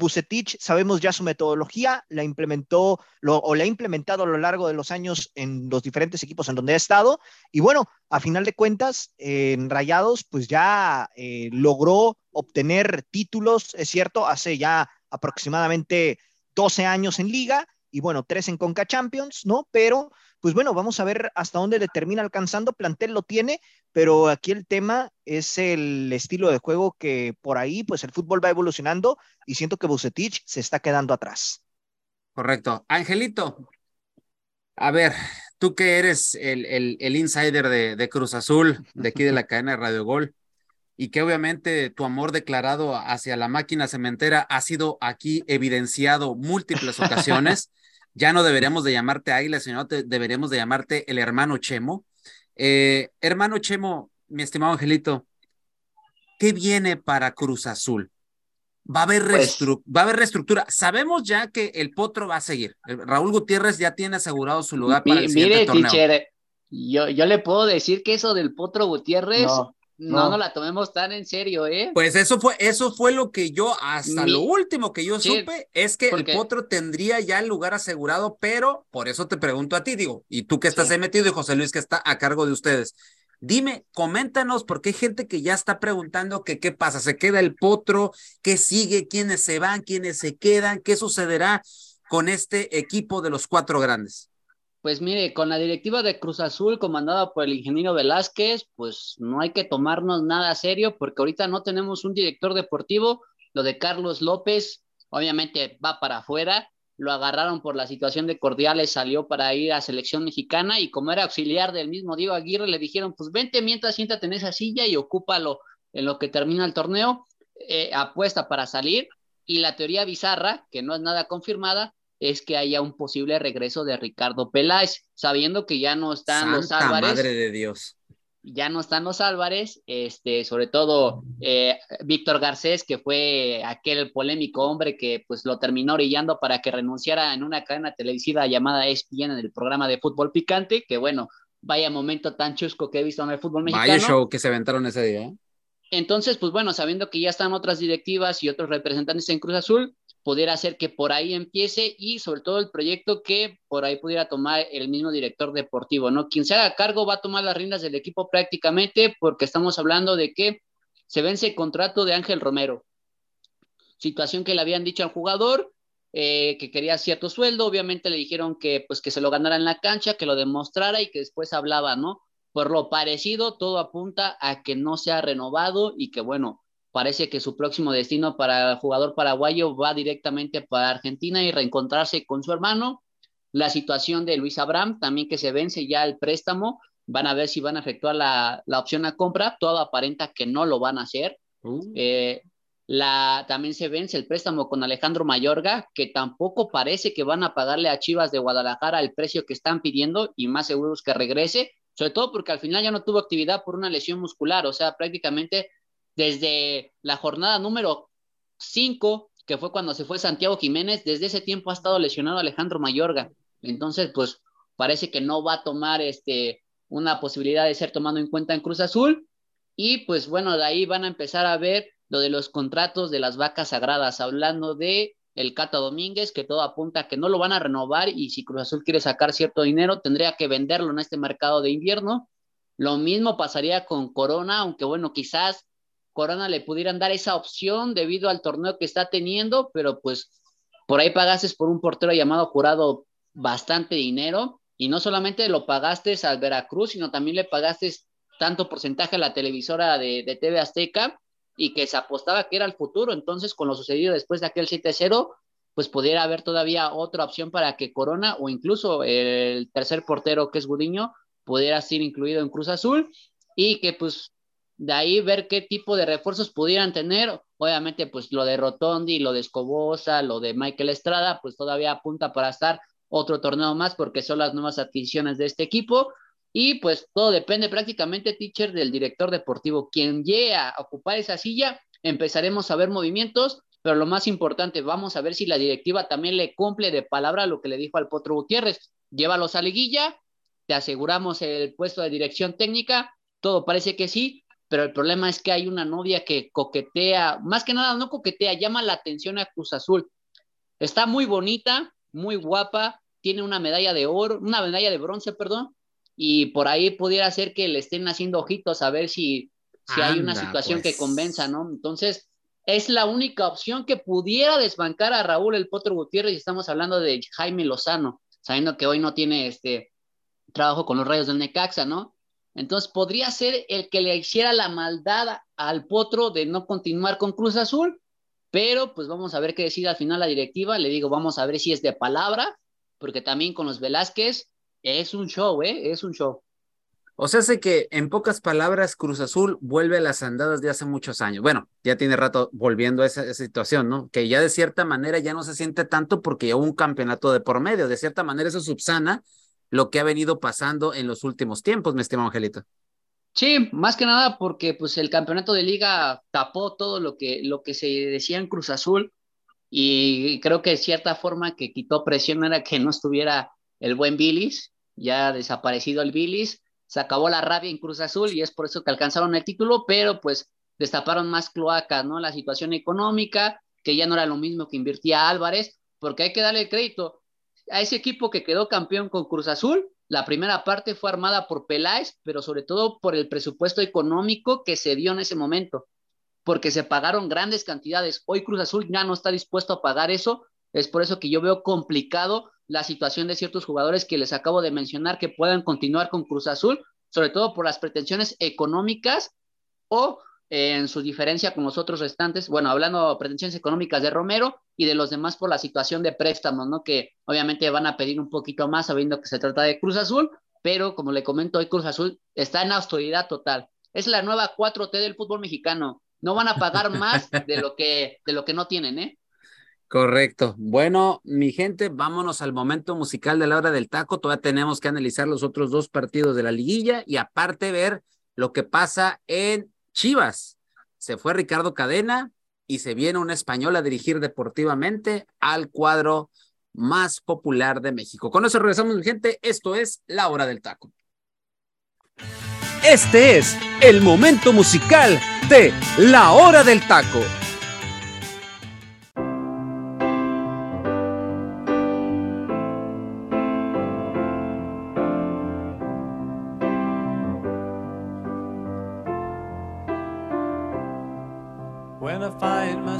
[SPEAKER 2] sabemos ya su metodología, la implementó o la ha implementado a lo largo de los años en los diferentes equipos en donde ha estado. Y bueno, a final de cuentas, en Rayados, pues ya eh, logró obtener títulos, es cierto, hace ya aproximadamente 12 años en liga y bueno, tres en Conca Champions, ¿no? Pero pues bueno, vamos a ver hasta dónde le termina alcanzando. Plantel lo tiene, pero aquí el tema es el estilo de juego que por ahí, pues el fútbol va evolucionando y siento que Bucetich se está quedando atrás.
[SPEAKER 1] Correcto. Angelito, a ver, tú que eres el, el, insider de, de, Cruz Azul, de aquí de la cadena de Radio Gol, y que obviamente tu amor declarado hacia la máquina cementera ha sido aquí evidenciado múltiples ocasiones. Ya no deberíamos de llamarte Águila, sino deberíamos de llamarte el hermano Chemo. Eh, hermano Chemo, mi estimado Angelito, ¿qué viene para Cruz Azul? Va a, haber pues va a haber reestructura. Sabemos ya que el Potro va a seguir. Raúl Gutiérrez ya tiene asegurado su lugar para el siguiente torneo.
[SPEAKER 3] yo, yo le puedo decir que eso del Potro Gutiérrez no, no, la tomemos tan en serio, ¿eh?
[SPEAKER 1] Pues eso fue, eso fue lo que yo, hasta lo último que yo supe, es que el Potro tendría ya el lugar asegurado, pero por eso te pregunto a ti, digo, y tú que estás ahí metido y José Luis que está a cargo de ustedes. Dime, coméntanos, porque hay gente que ya está preguntando que qué pasa, se queda el Potro, qué sigue, quiénes se van, quiénes se quedan, qué sucederá con este equipo de los cuatro grandes.
[SPEAKER 3] Pues mire, con la directiva de Cruz Azul comandada por el ingeniero Velázquez, pues no hay que tomarnos nada serio porque ahorita no tenemos un director deportivo. Lo de Carlos López, obviamente va para afuera. Lo agarraron por la situación de Cordiales, salió para ir a selección mexicana y como era auxiliar del mismo Diego Aguirre, le dijeron, pues vente mientras siéntate en esa silla y ocúpalo en lo que termina el torneo. Eh, apuesta para salir y la teoría bizarra, que no es nada confirmada, es que haya un posible regreso de Ricardo Peláez, sabiendo que ya no están los Álvarez.
[SPEAKER 1] Madre de Dios.
[SPEAKER 3] Ya no están los Álvarez, este, sobre todo eh, Víctor Garcés, que fue aquel polémico hombre que pues lo terminó orillando para que renunciara en una cadena televisiva llamada ESPN en el programa de fútbol picante, que bueno, vaya momento tan chusco que he visto en el fútbol mexicano.
[SPEAKER 1] Vaya show que se aventaron ese día. ¿eh?
[SPEAKER 3] Entonces, pues bueno, sabiendo que ya están otras directivas y otros representantes en Cruz Azul, pudiera ser que por ahí empiece y sobre todo el proyecto que por ahí pudiera tomar el mismo director deportivo, ¿no? Quien se haga cargo va a tomar las riendas del equipo prácticamente porque estamos hablando de que se vence el contrato de Ángel Romero. Situación que le habían dicho al jugador, eh, que quería cierto sueldo, obviamente le dijeron que pues que se lo ganara en la cancha, que lo demostrara y que después hablaba, ¿no? Por lo parecido, todo apunta a que no se ha renovado y que bueno, parece que su próximo destino para el jugador paraguayo va directamente para Argentina y reencontrarse con su hermano. La situación de Luis Abraham, también que se vence ya el préstamo, van a ver si van a efectuar la, opción a compra, todo aparenta que no lo van a hacer. Uh. Eh, la, también se vence el préstamo con Alejandro Mayorga, que tampoco parece que van a pagarle a Chivas de Guadalajara el precio que están pidiendo y más seguros que regrese, sobre todo porque al final ya no tuvo actividad por una lesión muscular, o sea, prácticamente desde la jornada número 5, que fue cuando se fue Santiago Jiménez, desde ese tiempo ha estado lesionado Alejandro Mayorga. Entonces, pues parece que no va a tomar este, una posibilidad de ser tomado en cuenta en Cruz Azul. Y pues bueno, de ahí van a empezar a ver lo de los contratos de las vacas sagradas, hablando de el Cata Domínguez, que todo apunta a que no lo van a renovar y si Cruz Azul quiere sacar cierto dinero, tendría que venderlo en este mercado de invierno. Lo mismo pasaría con Corona, aunque bueno, quizás Corona le pudieran dar esa opción debido al torneo que está teniendo, pero pues por ahí pagaste por un portero llamado Jurado bastante dinero y no solamente lo pagaste al Veracruz, sino también le pagaste tanto porcentaje a la televisora de, TV Azteca y que se apostaba que era el futuro. Entonces, con lo sucedido después de aquel 7-0, pues pudiera haber todavía otra opción para que Corona o incluso el tercer portero que es Gudiño pudiera ser incluido en Cruz Azul y que pues de ahí ver qué tipo de refuerzos pudieran tener. Obviamente, pues lo de Rotondi, lo de Escobosa, lo de Michael Estrada, pues todavía apunta para estar otro torneo más porque son las nuevas adquisiciones de este equipo. Y pues todo depende prácticamente, teacher, del director deportivo. Quien llegue a ocupar esa silla, empezaremos a ver movimientos, pero lo más importante, vamos a ver si la directiva también le cumple de palabra lo que le dijo al Potro Gutiérrez. Llévalos a liguilla, te aseguramos el puesto de dirección técnica, todo parece que sí, pero el problema es que hay una novia que coquetea, más que nada no coquetea, llama la atención a Cruz Azul. Está muy bonita, muy guapa, tiene una medalla de oro, una medalla de bronce, perdón, y por ahí pudiera ser que le estén haciendo ojitos a ver si, si hay una situación que pues. convenza, ¿no? Entonces, es la única opción que pudiera desbancar a Raúl el Potro Gutiérrez y estamos hablando de Jaime Lozano, sabiendo que hoy no tiene este trabajo con los rayos del Necaxa, ¿no? Entonces podría ser el que le hiciera la maldad al potro de no continuar con Cruz Azul, pero pues vamos a ver qué decide al final la directiva. Le digo, vamos a ver si es de palabra, porque también con los Velázquez es un show, ¿eh? Es un show.
[SPEAKER 1] O sea, sé que en pocas palabras Cruz Azul vuelve a las andadas de hace muchos años. Bueno, ya tiene rato volviendo a esa, situación, ¿no? Que ya de cierta manera ya no se siente tanto porque hubo un campeonato de por medio. De cierta manera eso subsana lo que ha venido pasando en los últimos tiempos, mi estimado Angelito.
[SPEAKER 3] Sí, más que nada porque pues el campeonato de liga tapó todo lo que, lo que se decía en Cruz Azul y creo que de cierta forma que quitó presión era que no estuviera el buen Billis, ya desaparecido el Billis, se acabó la rabia en Cruz Azul y es por eso que alcanzaron el título, pero pues destaparon más cloacas, ¿no? La situación económica, que ya no era lo mismo que invertía Álvarez, porque hay que darle crédito a ese equipo que quedó campeón con Cruz Azul, la primera parte fue armada por Peláez, pero sobre todo por el presupuesto económico que se dio en ese momento, porque se pagaron grandes cantidades. Hoy Cruz Azul ya no está dispuesto a pagar eso, es por eso que yo veo complicado la situación de ciertos jugadores que les acabo de mencionar que puedan continuar con Cruz Azul, sobre todo por las pretensiones económicas o en su diferencia con los otros restantes, bueno, hablando de pretensiones económicas de Romero y de los demás por la situación de préstamos, ¿no? Que obviamente van a pedir un poquito más sabiendo que se trata de Cruz Azul, pero como le comento hoy, Cruz Azul está en austeridad total. Es la nueva 4T del fútbol mexicano. No van a pagar más de lo que, de lo que no tienen, ¿eh?
[SPEAKER 1] Correcto. Bueno, mi gente, vámonos al momento musical de la hora del taco. Todavía tenemos que analizar los otros dos partidos de la liguilla y aparte ver lo que pasa en Chivas. Se fue Ricardo Cadena y se viene un español a dirigir deportivamente al cuadro más popular de México. Con eso regresamos, mi gente. Esto es La Hora del Taco.
[SPEAKER 5] Este es el momento musical de La Hora del Taco.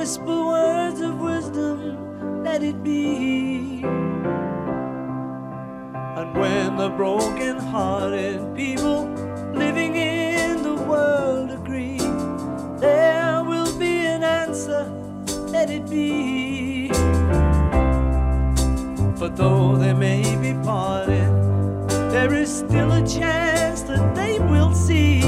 [SPEAKER 5] whisper words of wisdom, let it be. And when the broken hearted people living in the world agree, there will be an answer, let it be. But though they may be parted, there is still a chance that they will see.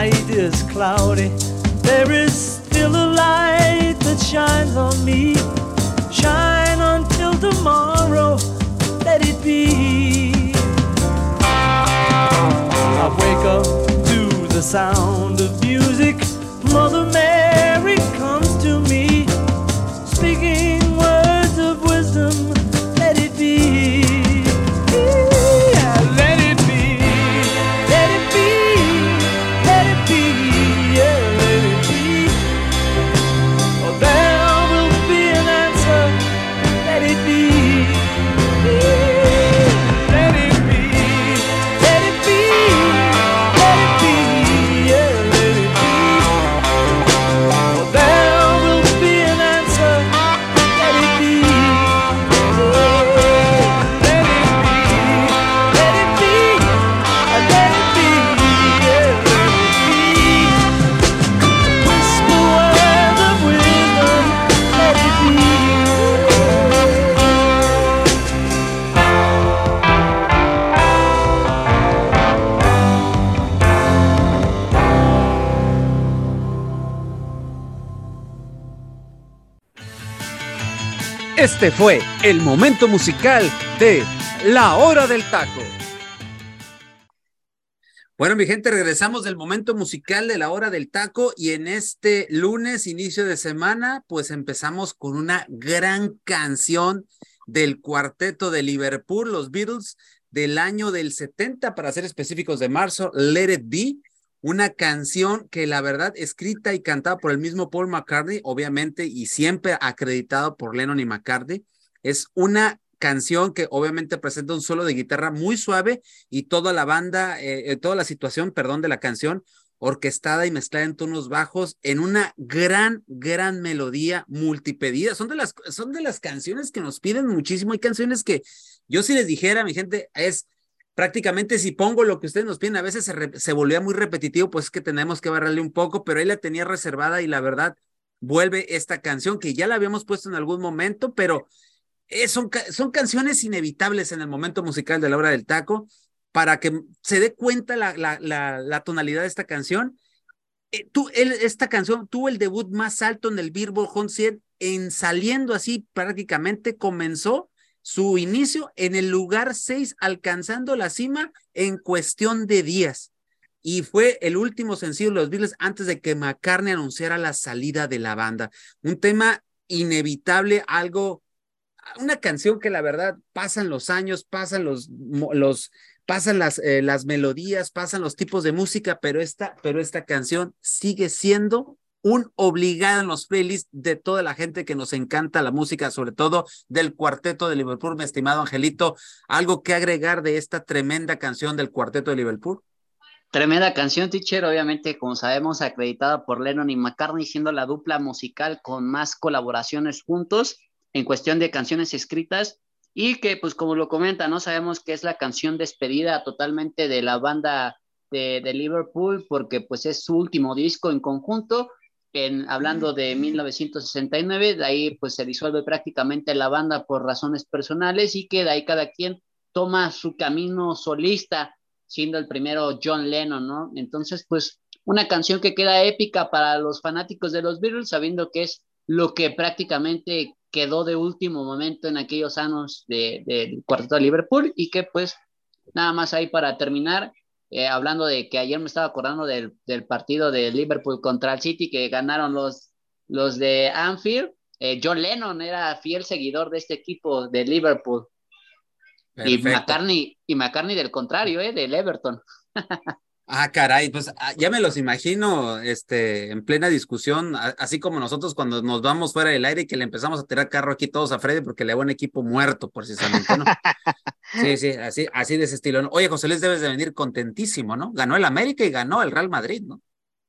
[SPEAKER 5] Night is cloudy, there is still a light that shines on me. Shine until tomorrow, let it be. I wake up to the sound of music. Mother Mary comes to me, speaking words of wisdom.
[SPEAKER 6] Este fue el momento musical de La Hora del Taco.
[SPEAKER 1] Bueno, mi gente, regresamos del momento musical de la hora del taco y en este lunes, inicio de semana, pues empezamos con una gran canción del cuarteto de Liverpool, los Beatles, del año del 70, para ser específicos de marzo, Let It Be, una canción que la verdad escrita y cantada por el mismo Paul McCartney, obviamente, y siempre acreditado por Lennon y McCartney, es una canción que obviamente presenta un solo de guitarra muy suave y toda la banda, eh, eh, toda la situación, perdón, de la canción orquestada y mezclada en tonos bajos en una gran, gran melodía multipedida. Son de las, son de las canciones que nos piden muchísimo. Hay canciones que yo si les dijera, mi gente, es prácticamente si pongo lo que ustedes nos piden, a veces se, volvía muy repetitivo, pues es que tenemos que barrarle un poco, pero ahí la tenía reservada y la verdad vuelve esta canción que ya la habíamos puesto en algún momento, pero eh, son, son canciones inevitables en el momento musical de la hora del taco para que se dé cuenta la, la, tonalidad de esta canción. Eh, tú, esta canción tuvo el debut más alto en el Billboard Hot 100 en saliendo así prácticamente comenzó su inicio en el lugar 6, alcanzando la cima en cuestión de días. Y fue el último sencillo de los Beatles antes de que McCartney anunciara la salida de la banda. Un tema inevitable, algo una canción que la verdad pasan los años, pasan los, los pasan las, eh, las melodías, pasan los tipos de música, pero esta, pero esta canción sigue siendo un obligado en los playlists de toda la gente que nos encanta la música, sobre todo del cuarteto de Liverpool, mi estimado Angelito. ¿Algo que agregar de esta tremenda canción del cuarteto de Liverpool?
[SPEAKER 3] Tremenda canción, teacher, obviamente, como sabemos, acreditada por Lennon y McCartney, siendo la dupla musical con más colaboraciones juntos en cuestión de canciones escritas y que pues como lo comenta, no sabemos que es la canción despedida totalmente de la banda de, de, Liverpool porque pues es su último disco en conjunto, en, hablando de 1969, de ahí pues se disuelve prácticamente la banda por razones personales y que de ahí cada quien toma su camino solista, siendo el primero John Lennon, ¿no? Entonces pues una canción que queda épica para los fanáticos de los Beatles, sabiendo que es lo que prácticamente quedó de último momento en aquellos años del de, cuarteto de Liverpool y que pues nada más ahí para terminar, eh, hablando de que ayer me estaba acordando del, del, partido de Liverpool contra el City que ganaron los, los de Anfield, eh, John Lennon era fiel seguidor de este equipo de Liverpool y McCartney, y McCartney del contrario, eh, del Everton.
[SPEAKER 1] Ah, caray, pues ya me los imagino este, en plena discusión, así como nosotros cuando nos vamos fuera del aire y que le empezamos a tirar carro aquí todos a Freddy porque le va un equipo muerto precisamente, ¿no? sí, sí, así, así de ese estilo. Oye, José Luis, debes de venir contentísimo, ¿no? Ganó el América y ganó el Real Madrid, ¿no?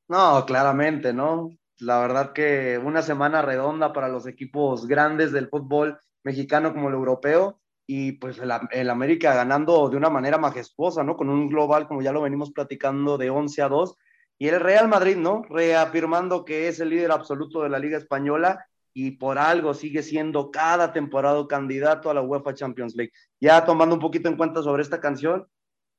[SPEAKER 4] No, claramente, ¿no? La verdad que una semana redonda para los equipos grandes del fútbol mexicano como el europeo y pues el, el, América ganando de una manera majestuosa, ¿no? Con un global, como ya lo venimos platicando, de 11 a 2. Y el Real Madrid, ¿no? Reafirmando que es el líder absoluto de la Liga Española y por algo sigue siendo cada temporada candidato a la UEFA Champions League. Ya tomando un poquito en cuenta sobre esta canción,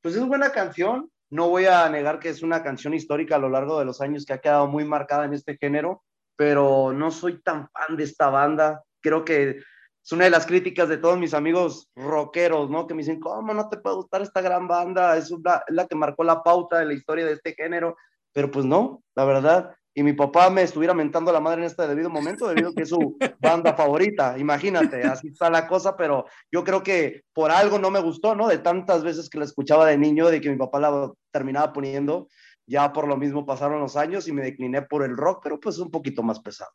[SPEAKER 4] pues es buena canción, no voy a negar que es una canción histórica a lo largo de los años que ha quedado muy marcada en este género, pero no soy tan fan de esta banda. Creo que es una de las críticas de todos mis amigos rockeros, ¿no? Que me dicen, ¿cómo no te puede gustar esta gran banda? Es, es la que marcó la pauta de la historia de este género. Pero pues no, la verdad, y mi papá me estuviera mentando la madre en este debido momento, debido a que es su banda favorita. Imagínate, así está la cosa, pero yo creo que por algo no me gustó, ¿no? De tantas veces que la escuchaba de niño, de que mi papá la terminaba poniendo, ya por lo mismo pasaron los años y me decliné por el rock, pero pues un poquito más pesado.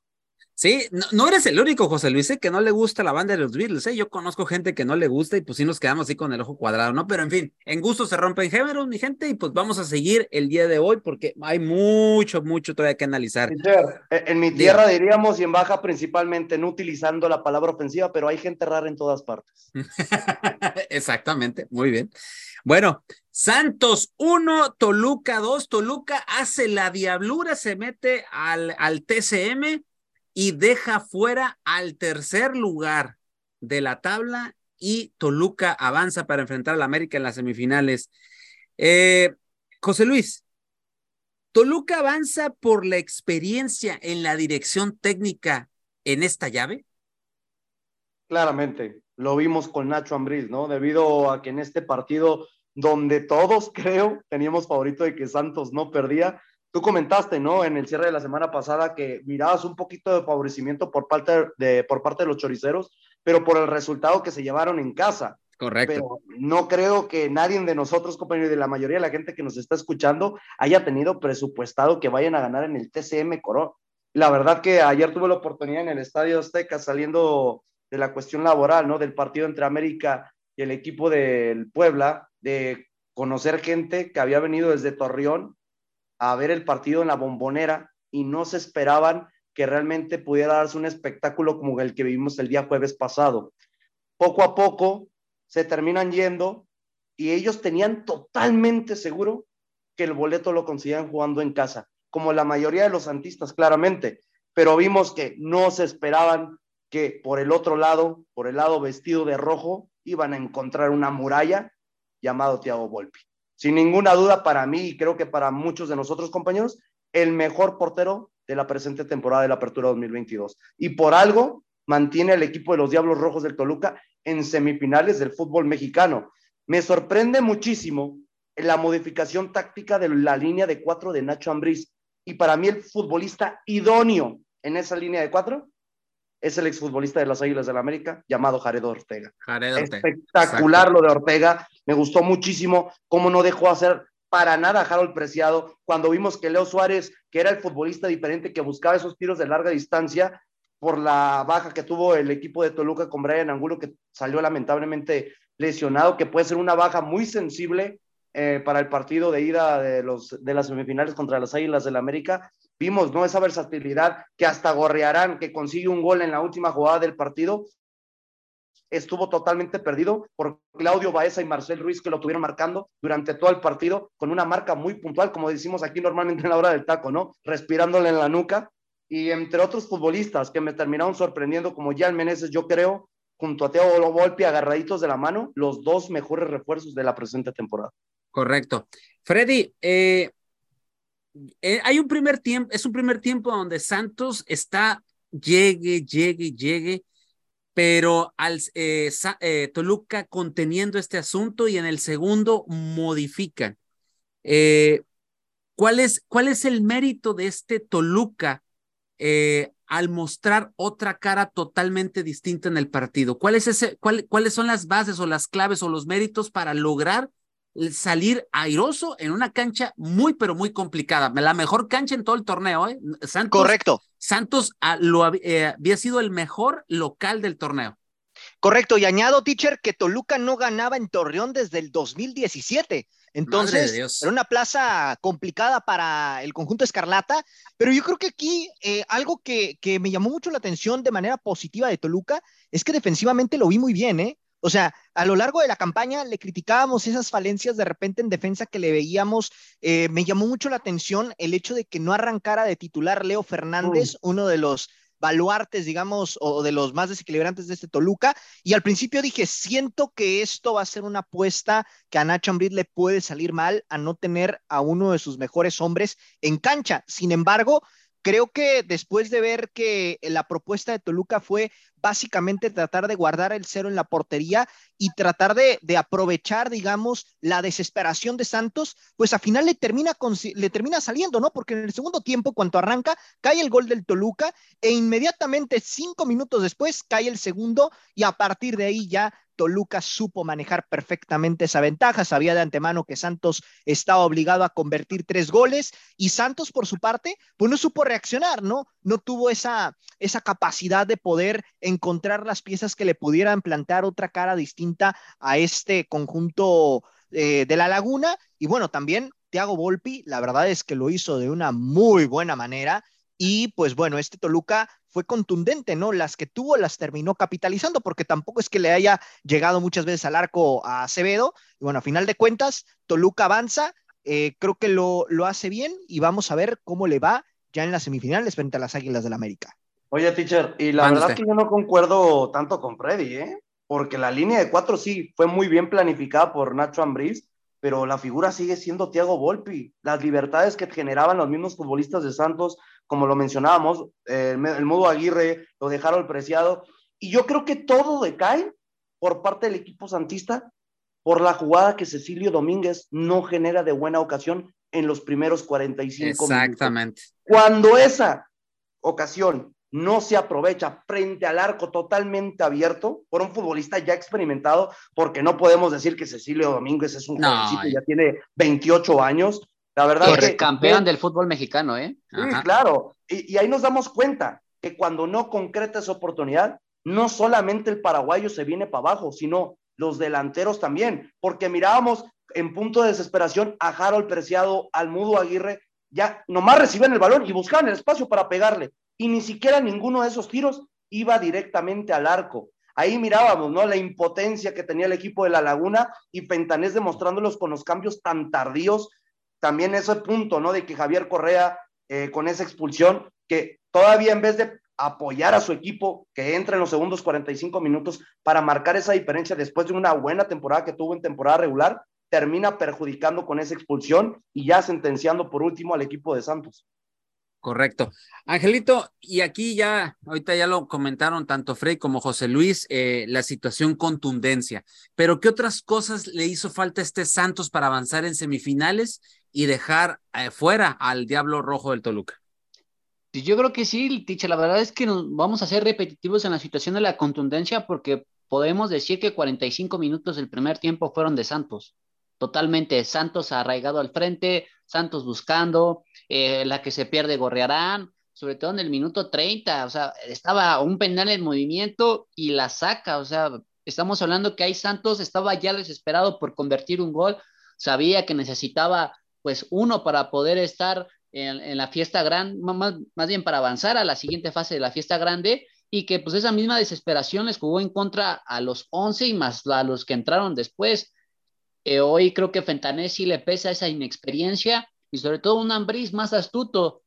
[SPEAKER 1] Sí, no, eres el único, José Luis, ¿eh? que no le gusta la banda de los Beatles. ¿eh? Yo conozco gente que no le gusta y pues sí nos quedamos así con el ojo cuadrado, ¿no? Pero en fin, en gusto se rompen géneros, mi gente, y pues vamos a seguir el día de hoy porque hay mucho, mucho todavía que analizar.
[SPEAKER 4] Eh, en mi tierra diríamos y en baja principalmente, no utilizando la palabra ofensiva, pero hay gente rara en todas partes.
[SPEAKER 1] Exactamente, muy bien. Bueno, Santos 1, Toluca 2, Toluca hace la diablura, se mete al, al TCM y deja fuera al tercer lugar de la tabla y Toluca avanza para enfrentar al América en las semifinales. Eh, José Luis, ¿Toluca avanza por la experiencia en la dirección técnica en esta llave?
[SPEAKER 4] Claramente, lo vimos con Nacho Ambriz, ¿no? Debido a que en este partido donde todos creo teníamos favorito de que Santos no perdía, Tú comentaste, ¿no? En el cierre de la semana pasada que mirabas un poquito de favorecimiento por parte de, por parte de los choriceros, pero por el resultado que se llevaron en casa.
[SPEAKER 1] Correcto.
[SPEAKER 4] Pero no creo que nadie de nosotros, compañeros, de la mayoría de la gente que nos está escuchando, haya tenido presupuestado que vayan a ganar en el TCM Coro. La verdad que ayer tuve la oportunidad en el Estadio Azteca, saliendo de la cuestión laboral, ¿no? Del partido entre América y el equipo del Puebla, de conocer gente que había venido desde Torreón a ver el partido en la bombonera y no se esperaban que realmente pudiera darse un espectáculo como el que vivimos el día jueves pasado. Poco a poco se terminan yendo y ellos tenían totalmente seguro que el boleto lo conseguían jugando en casa, como la mayoría de los santistas, claramente, pero vimos que no se esperaban que por el otro lado, por el lado vestido de rojo, iban a encontrar una muralla llamado Tiago Volpi sin ninguna duda para mí y creo que para muchos de nosotros compañeros, el mejor portero de la presente temporada de la Apertura 2022. Y por algo mantiene al equipo de los Diablos Rojos del Toluca en semifinales del fútbol mexicano. Me sorprende muchísimo la modificación táctica de la línea de cuatro de Nacho Ambriz. Y para mí el futbolista idóneo en esa línea de cuatro es el exfutbolista de las Águilas del la América llamado Jared Ortega. Espectacular lo de Ortega. Me gustó muchísimo cómo no dejó hacer para nada a Harold Preciado. Cuando vimos que Leo Suárez, que era el futbolista diferente que buscaba esos tiros de larga distancia, por la baja que tuvo el equipo de Toluca con Brian Angulo, que salió lamentablemente lesionado, que puede ser una baja muy sensible eh, para el partido de ida de, los, de las semifinales contra las Águilas del la América vimos, ¿no? Esa versatilidad que hasta Gorrearán, que consigue un gol en la última jugada del partido, estuvo totalmente perdido por Claudio Baeza y Marcel Ruiz, que lo tuvieron marcando durante todo el partido, con una marca muy puntual, como decimos aquí normalmente en la hora del taco, ¿no? Respirándole en la nuca. Y entre otros futbolistas que me terminaron sorprendiendo, como Jan Meneses, yo creo, junto a Teo Volpi, agarraditos de la mano, los dos mejores refuerzos de la presente temporada.
[SPEAKER 1] Correcto. Freddy, eh, hay un primer tiempo, es un primer tiempo donde Santos está, llegue, llegue, llegue, pero al eh, eh, Toluca conteniendo este asunto y en el segundo modifican. ¿cuál, es, ¿Cuál es el mérito de este Toluca al mostrar otra cara totalmente distinta en el partido? ¿Cuál es ese, ¿Cuáles son las bases o las claves o los méritos para lograr salir airoso en una cancha muy, pero muy complicada. La mejor cancha en todo el torneo, ¿eh?
[SPEAKER 2] Santos, Correcto.
[SPEAKER 1] Santos ah, lo, eh, había sido el mejor local del torneo.
[SPEAKER 2] Correcto, y añado, teacher, que Toluca no ganaba en Torreón desde el 2017. Entonces, era una plaza complicada para el conjunto Escarlata, pero yo creo que aquí eh, algo que, que me llamó mucho la atención de manera positiva de Toluca es que defensivamente lo vi muy bien, ¿eh? O sea, a lo largo de la campaña le criticábamos esas falencias de repente en defensa que le veíamos. Eh, me llamó mucho la atención el hecho de que no arrancara de titular Leo Fernández, mm. uno de los baluartes, digamos, o de los más desequilibrantes de este Toluca. Y al principio dije, siento que esto va a ser una apuesta que a Nacho Ambriz le puede salir mal a no tener a uno de sus mejores hombres en cancha. Sin embargo, Creo que después de ver que la propuesta de Toluca fue básicamente tratar de guardar el cero en la portería y tratar de, de aprovechar, digamos, la desesperación de Santos, pues al final le termina, le termina saliendo, ¿no? Porque en el segundo tiempo, cuando arranca, cae el gol del Toluca e inmediatamente cinco minutos después cae el segundo y a partir de ahí ya Toluca supo manejar perfectamente esa ventaja, sabía de antemano que Santos estaba obligado a convertir tres goles y Santos por su parte, pues no supo reaccionar, ¿no? No tuvo esa, esa capacidad de poder encontrar las piezas que le pudieran plantear otra cara distinta a este conjunto eh, de la laguna y bueno, también Thiago Volpi, la verdad es que lo hizo de una muy buena manera y pues bueno, este Toluca fue contundente, ¿no? Las que tuvo las terminó capitalizando porque tampoco es que le haya llegado muchas veces al arco a Acevedo. Y bueno, a final de cuentas, Toluca avanza, eh, creo que lo, lo hace bien y vamos a ver cómo le va ya en las semifinales frente a las Águilas del la América.
[SPEAKER 4] Oye, teacher, y la verdad que yo no concuerdo tanto con Freddy, ¿eh? Porque la línea de cuatro sí fue muy bien planificada por Nacho Ambriz, pero la figura sigue siendo Thiago Volpi. Las libertades que generaban los mismos futbolistas de Santos, como lo mencionábamos, eh, el modo Aguirre, lo dejaron preciado. Y yo creo que todo decae por parte del equipo santista por la jugada que Cecilio Domínguez no genera de buena ocasión en los primeros 45
[SPEAKER 1] minutos. Exactamente.
[SPEAKER 4] Cuando esa ocasión no se aprovecha frente al arco totalmente abierto por un futbolista ya experimentado, porque no podemos decir que Cecilio Domínguez es un no, ya tiene 28 años. La verdad
[SPEAKER 3] es que campeón del fútbol mexicano, ¿eh?
[SPEAKER 4] Sí, claro. Y, y ahí nos damos cuenta que cuando no concreta esa oportunidad, no solamente el paraguayo se viene para abajo, sino los delanteros también, porque mirábamos en punto de desesperación a Harold Preciado, al Mudo Aguirre, ya nomás reciben el balón y buscaban el espacio para pegarle y ni siquiera ninguno de esos tiros iba directamente al arco. Ahí mirábamos, ¿no? La impotencia que tenía el equipo de La Laguna y Pentanés demostrándolos con los cambios tan tardíos. También ese punto, ¿no? De que Javier Correa, eh, con esa expulsión, que todavía en vez de apoyar a su equipo, que entre en los segundos 45 minutos para marcar esa diferencia después de una buena temporada que tuvo en temporada regular, termina perjudicando con esa expulsión y ya sentenciando por último al equipo de Santos.
[SPEAKER 1] Correcto. Angelito, y aquí ya, ahorita ya lo comentaron tanto Frey como José Luis, eh, la situación contundencia, pero ¿qué otras cosas le hizo falta a este Santos para avanzar en semifinales y dejar eh, fuera al Diablo Rojo del Toluca?
[SPEAKER 3] Yo creo que sí, Ticha, la verdad es que nos vamos a ser repetitivos en la situación de la contundencia porque podemos decir que 45 minutos del primer tiempo fueron de Santos totalmente Santos arraigado al frente, Santos buscando, eh, la que se pierde Gorrearán, sobre todo en el minuto 30, o sea, estaba un penal en movimiento y la saca, o sea, estamos hablando que ahí Santos estaba ya desesperado por convertir un gol, sabía que necesitaba pues uno para poder estar en, la fiesta grande, más, más bien para avanzar a la siguiente fase de la fiesta grande y que pues esa misma desesperación les jugó en contra a los 11 y más a los que entraron después. Eh, hoy creo que Fentanés sí le pesa esa inexperiencia y sobre todo un Ambris más astuto.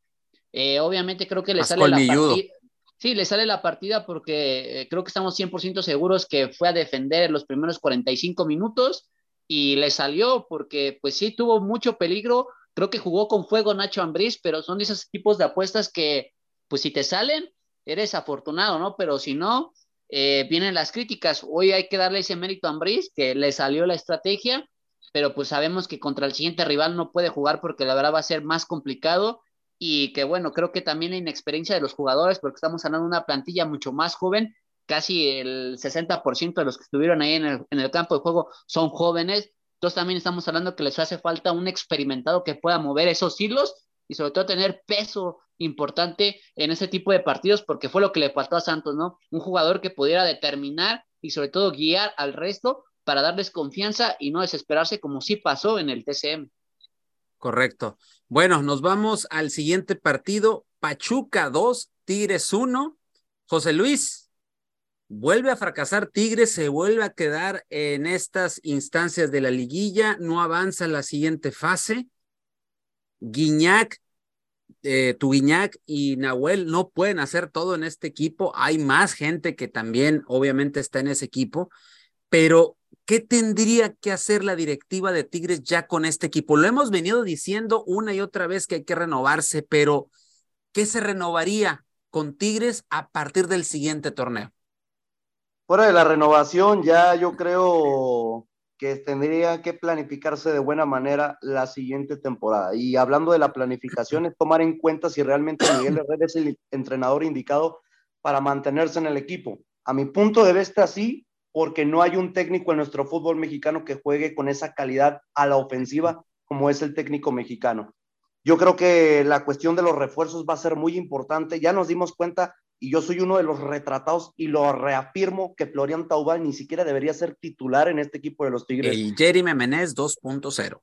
[SPEAKER 3] Eh, obviamente creo que le sale la partida. Sí, le sale la partida porque eh, creo que estamos 100% seguros que fue a defender los primeros 45 minutos y le salió porque pues sí tuvo mucho peligro. Creo que jugó con fuego Nacho Ambriz, pero son de esos tipos de apuestas que pues si te salen, eres afortunado, ¿no? Pero si no, eh, vienen las críticas. Hoy hay que darle ese mérito a Ambris, que le salió la estrategia, pero pues sabemos que contra el siguiente rival no puede jugar porque la verdad va a ser más complicado y que bueno, creo que también la inexperiencia de los jugadores, porque estamos hablando de una plantilla mucho más joven, casi el 60% de los que estuvieron ahí en el, en el campo de juego son jóvenes, entonces también estamos hablando que les hace falta un experimentado que pueda mover esos hilos y sobre todo tener peso importante en ese tipo de partidos porque fue lo que le faltó a Santos, ¿no? Un jugador que pudiera determinar y sobre todo guiar al resto para darles confianza y no desesperarse como sí pasó en el TCM.
[SPEAKER 1] Correcto. Bueno, nos vamos al siguiente partido. Pachuca 2, Tigres 1. José Luis, vuelve a fracasar Tigres, se vuelve a quedar en estas instancias de la liguilla, no avanza a la siguiente fase. Guiñac eh, Tuguiñac y Nahuel no pueden hacer todo en este equipo. Hay más gente que también obviamente está en ese equipo, pero ¿qué tendría que hacer la directiva de Tigres ya con este equipo? Lo hemos venido diciendo una y otra vez que hay que renovarse, pero ¿qué se renovaría con Tigres a partir del siguiente torneo?
[SPEAKER 4] Fuera de la renovación, ya yo creo que tendría que planificarse de buena manera la siguiente temporada. Y hablando de la planificación, es tomar en cuenta si realmente Miguel Herrera es el entrenador indicado para mantenerse en el equipo. A mi punto de vista, sí, porque no hay un técnico en nuestro fútbol mexicano que juegue con esa calidad a la ofensiva como es el técnico mexicano. Yo creo que la cuestión de los refuerzos va a ser muy importante. Ya nos dimos cuenta y yo soy uno de los retratados y lo reafirmo que Florian Taubal ni siquiera debería ser titular en este equipo de los Tigres.
[SPEAKER 1] El Jeremy Menez 2.0.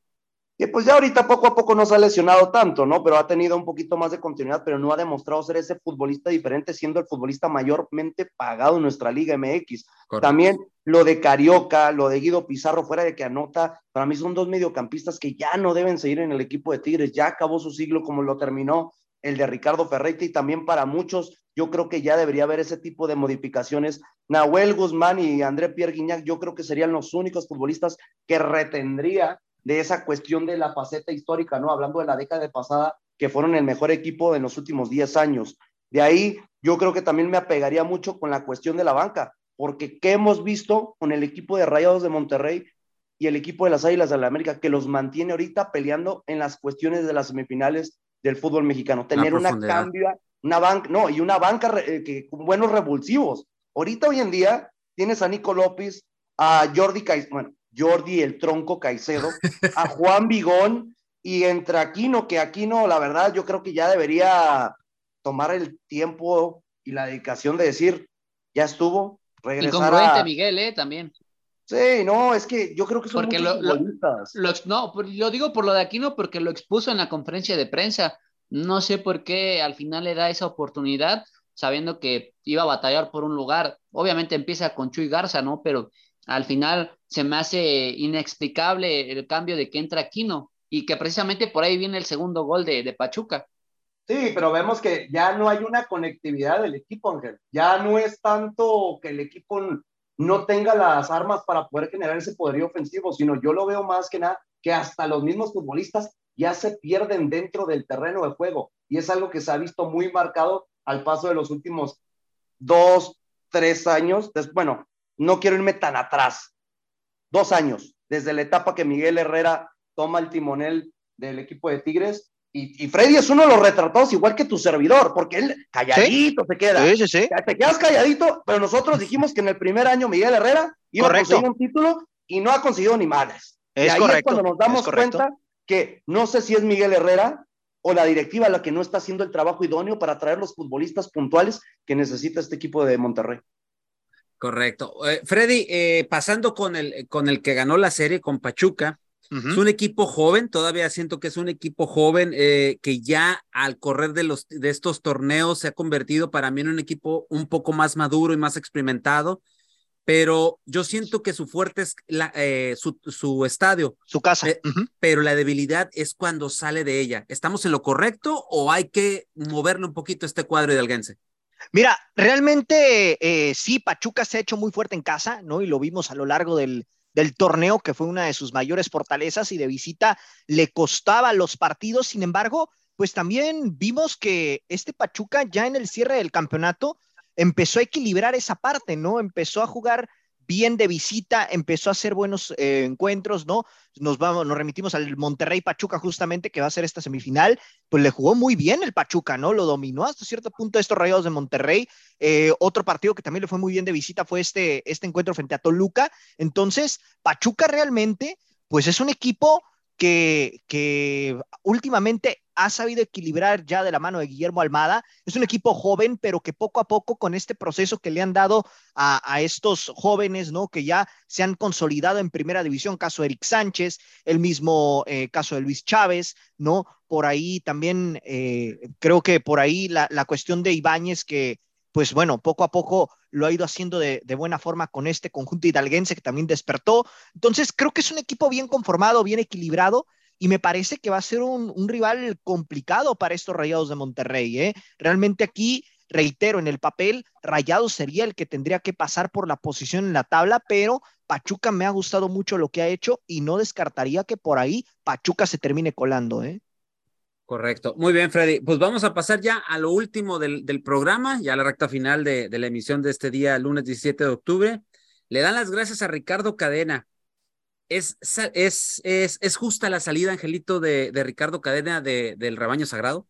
[SPEAKER 4] Que pues ya ahorita poco a poco no se ha lesionado tanto, ¿no? Pero ha tenido un poquito más de continuidad, pero no ha demostrado ser ese futbolista diferente, siendo el futbolista mayormente pagado en nuestra Liga MX. También lo de Carioca, lo de Guido Pizarro, fuera de que anota, para mí son dos mediocampistas que ya no deben seguir en el equipo de Tigres, ya acabó su siglo como lo terminó el de Ricardo Ferreira y también para muchos yo creo que ya debería haber ese tipo de modificaciones. Nahuel Guzmán y André Pierre Guignac, yo creo que serían los únicos futbolistas que retendría de esa cuestión de la faceta histórica, ¿no? Hablando de la década pasada, que fueron el mejor equipo de los últimos 10 años. De ahí, yo creo que también me apegaría mucho con la cuestión de la banca, porque ¿qué hemos visto con el equipo de Rayados de Monterrey y el equipo de las Águilas de la América, que los mantiene ahorita peleando en las cuestiones de las semifinales del fútbol mexicano? Tener una cambia, una banca, no, y una banca eh, que, con buenos revulsivos. Ahorita hoy en día tienes a Nico López, a Jordi Caicedo, bueno, Jordi el tronco Caicedo, a Juan Vigón y entre Aquino, que Aquino, la verdad, yo creo que ya debería tomar el tiempo y la dedicación de decir, ya estuvo, regresar
[SPEAKER 3] Incongruente, Miguel, ¿eh? También.
[SPEAKER 4] Sí, no, es que yo creo que son
[SPEAKER 3] porque lo, lo, no, lo digo por lo de Aquino porque lo expuso en la conferencia de prensa no sé por qué al final le da esa oportunidad, sabiendo que iba a batallar por un lugar. Obviamente empieza con Chuy Garza, ¿no? Pero al final se me hace inexplicable el cambio de que entra Aquino y que precisamente por ahí viene el segundo gol de, de Pachuca.
[SPEAKER 4] Sí, pero vemos que ya no hay una conectividad del equipo, Ángel. Ya no es tanto que el equipo no tenga las armas para poder generar ese poderío ofensivo, sino yo lo veo más que nada que hasta los mismos futbolistas ya se pierden dentro del terreno de juego. Y es algo que se ha visto muy marcado al paso de los últimos dos, tres años. Bueno, no quiero irme tan atrás. Dos años, desde la etapa que Miguel Herrera toma el timonel del equipo de Tigres. Y, Freddy es uno de los retratados, igual que tu servidor, porque él calladito se queda.
[SPEAKER 2] Sí, sí, sí.
[SPEAKER 4] Te quedas calladito, pero nosotros dijimos que en el primer año Miguel Herrera iba a conseguir un título y no ha conseguido ni males.
[SPEAKER 2] Es
[SPEAKER 4] y ahí
[SPEAKER 2] correcto,
[SPEAKER 4] es cuando nos damos cuenta que no sé si es Miguel Herrera o la directiva la que no está haciendo el trabajo idóneo para traer los futbolistas puntuales que necesita este equipo de Monterrey.
[SPEAKER 1] Correcto. Eh, Freddy, eh, pasando con el, con el que ganó la serie, con Pachuca, uh -huh. es un equipo joven, todavía siento que es un equipo joven eh, que ya al correr de, los, de estos torneos se ha convertido para mí en un equipo un poco más maduro y más experimentado pero yo siento que su fuerte es la, eh, su, su, estadio.
[SPEAKER 2] Su casa.
[SPEAKER 1] Eh, uh -huh. Pero la debilidad es cuando sale de ella. ¿Estamos en lo correcto o hay que moverle un poquito este cuadro hidalguense?
[SPEAKER 2] Mira, realmente eh, sí, Pachuca se ha hecho muy fuerte en casa, ¿no? Y lo vimos a lo largo del, del torneo, que fue una de sus mayores fortalezas y de visita le costaba los partidos. Sin embargo, pues también vimos que este Pachuca ya en el cierre del campeonato empezó a equilibrar esa parte, ¿no? Empezó a jugar bien de visita, empezó a hacer buenos eh, encuentros, ¿no? Nos vamos, nos remitimos al Monterrey Pachuca justamente que va a ser esta semifinal, pues le jugó muy bien el Pachuca, ¿no? Lo dominó hasta cierto punto estos Rayados de Monterrey. Eh, otro partido que también le fue muy bien de visita fue este, este encuentro frente a Toluca. Entonces, Pachuca realmente, pues es un equipo que, que últimamente ha sabido equilibrar ya de la mano de Guillermo Almada. Es un equipo joven, pero que poco a poco con este proceso que le han dado a, estos jóvenes, ¿no? Que ya se han consolidado en primera división, caso Eric Sánchez, el mismo eh, caso de Luis Chávez, ¿no? Por ahí también, eh, creo que por ahí la, la cuestión de Ibáñez que, pues bueno, poco a poco lo ha ido haciendo de, de, buena forma con este conjunto hidalguense que también despertó. Entonces, creo que es un equipo bien conformado, bien equilibrado y me parece que va a ser un, rival complicado para estos Rayados de Monterrey. ¿eh? Realmente aquí, reitero, en el papel, Rayados sería el que tendría que pasar por la posición en la tabla, pero Pachuca me ha gustado mucho lo que ha hecho y no descartaría que por ahí Pachuca se termine colando. ¿eh?
[SPEAKER 1] Correcto. Muy bien, Freddy. Pues vamos a pasar ya a lo último del, del programa, ya a la recta final de, de, la emisión de este día, lunes 17 de octubre. Le dan las gracias a Ricardo Cadena. ¿Es, es, es, es justa la salida, Angelito, de, de Ricardo Cadena de, del rebaño sagrado?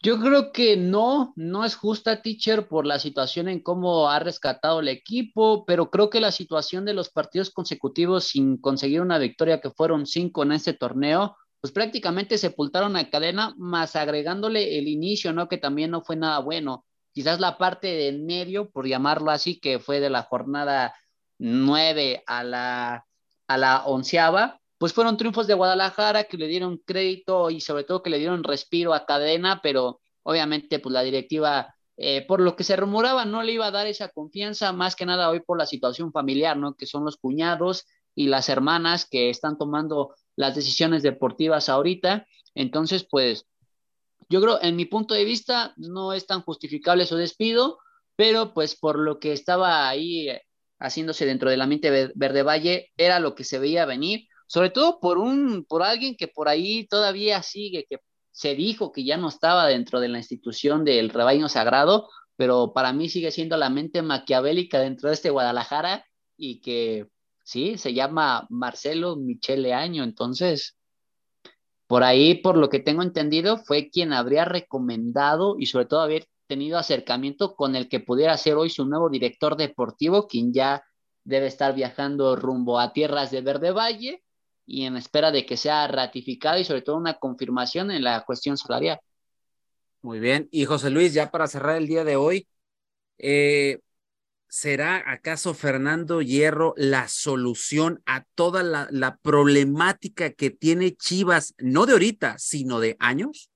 [SPEAKER 3] Yo creo que no, no es justa, teacher, por la situación en cómo ha rescatado el equipo, pero creo que la situación de los partidos consecutivos sin conseguir una victoria, que fueron cinco en este torneo, pues prácticamente sepultaron a cadena, más agregándole el inicio, ¿no? Que también no fue nada bueno. Quizás la parte de medio, por llamarlo así, que fue de la jornada nueve a la, a la onceava, pues fueron triunfos de Guadalajara que le dieron crédito y sobre todo que le dieron respiro a cadena, pero obviamente pues la directiva, eh, por lo que se rumoraba, no le iba a dar esa confianza, más que nada hoy por la situación familiar, ¿no? Que son los cuñados y las hermanas que están tomando las decisiones deportivas ahorita. Entonces, pues yo creo, en mi punto de vista, no es tan justificable su despido, pero pues por lo que estaba ahí eh, haciéndose dentro del ambiente Verde Valle, era lo que se veía venir, sobre todo por un, por alguien que por ahí todavía sigue, que se dijo que ya no estaba dentro de la institución del rebaño sagrado, pero para mí sigue siendo la mente maquiavélica dentro de este Guadalajara y que ¿sí? Se llama Marcelo Michele Año, entonces, por ahí, por lo que tengo entendido, fue quien habría recomendado y sobre todo haber tenido acercamiento con el que pudiera ser hoy su nuevo director deportivo, quien ya debe estar viajando rumbo a tierras de Verde Valle y en espera de que sea ratificado y sobre todo una confirmación en la cuestión salarial.
[SPEAKER 1] Muy bien. Y José Luis, ya para cerrar el día de hoy, eh, ¿será acaso Fernando Hierro la solución a toda la, la, problemática que tiene Chivas, no de ahorita, sino de años?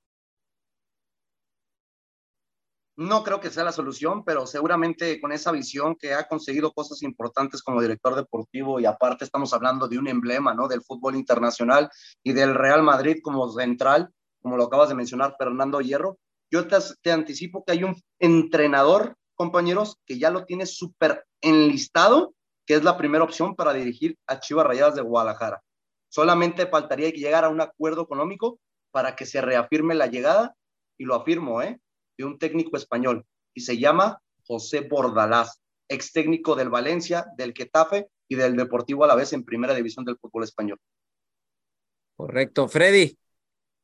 [SPEAKER 4] No creo que sea la solución, pero seguramente con esa visión que ha conseguido cosas importantes como director deportivo y aparte estamos hablando de un emblema, ¿no? Del fútbol internacional y del Real Madrid como central, como lo acabas de mencionar, Fernando Hierro. Yo te, te anticipo que hay un entrenador compañeros, que ya lo tiene súper enlistado, que es la primera opción para dirigir a Chivas Rayadas de Guadalajara. Solamente faltaría que llegara a un acuerdo económico para que se reafirme la llegada, y lo afirmo, ¿eh? De un técnico español, y se llama José Bordalás, ex técnico del Valencia, del Getafe y del Deportivo a la vez en primera división del fútbol español.
[SPEAKER 1] Correcto. Freddy,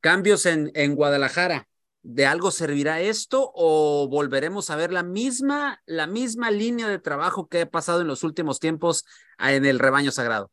[SPEAKER 1] cambios en, en Guadalajara. ¿De algo servirá esto o volveremos a ver la misma, la misma línea de trabajo que ha pasado en los últimos tiempos en el rebaño sagrado?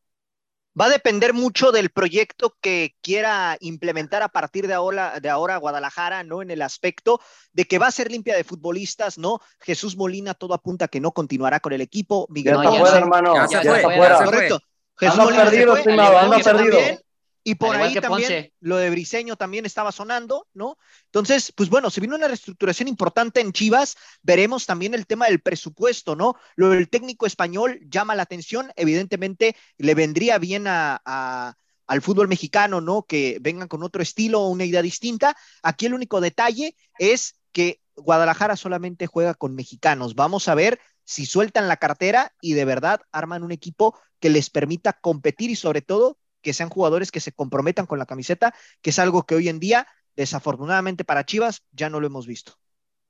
[SPEAKER 2] Va a depender mucho del proyecto que quiera implementar a partir de ahora, de ahora Guadalajara, ¿no? En el aspecto de que va a ser limpia de futbolistas, ¿no? Jesús Molina todo apunta que no continuará con el equipo.
[SPEAKER 4] Miguel no, ya fuera, hermano. Ya, ya, ya está fuera.
[SPEAKER 2] Correcto. Jesús Molina perdido, se fue, estimado, anda perdido. También, y por ahí también Ponce. lo de Briseño también estaba sonando, ¿no? Entonces, pues bueno, se vino una reestructuración importante en Chivas, veremos también el tema del presupuesto, ¿no? Lo del técnico español llama la atención, evidentemente le vendría bien a, a al fútbol mexicano, ¿no? Que vengan con otro estilo o una idea distinta. Aquí el único detalle es que Guadalajara solamente juega con mexicanos. Vamos a ver si sueltan la cartera y de verdad arman un equipo que les permita competir y sobre todo que sean jugadores que se comprometan con la camiseta, que es algo que hoy en día, desafortunadamente para Chivas, ya no lo hemos visto.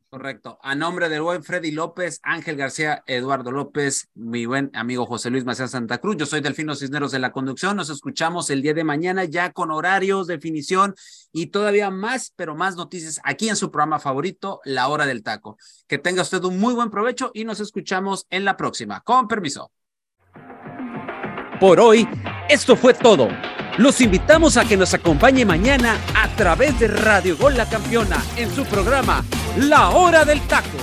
[SPEAKER 1] Correcto. A nombre del buen Freddy López, Ángel García, Eduardo López, mi buen amigo José Luis Macías Santa Cruz, yo soy Delfino Cisneros de la conducción. Nos escuchamos el día de mañana ya con horarios, definición y todavía más, pero más noticias aquí en su programa favorito, La Hora del Taco. Que tenga usted un muy buen provecho y nos escuchamos en la próxima. Con permiso.
[SPEAKER 5] Por hoy, esto fue todo. Los invitamos a que nos acompañe mañana a través de Radio Gol La Campeona en su programa La Hora del Taco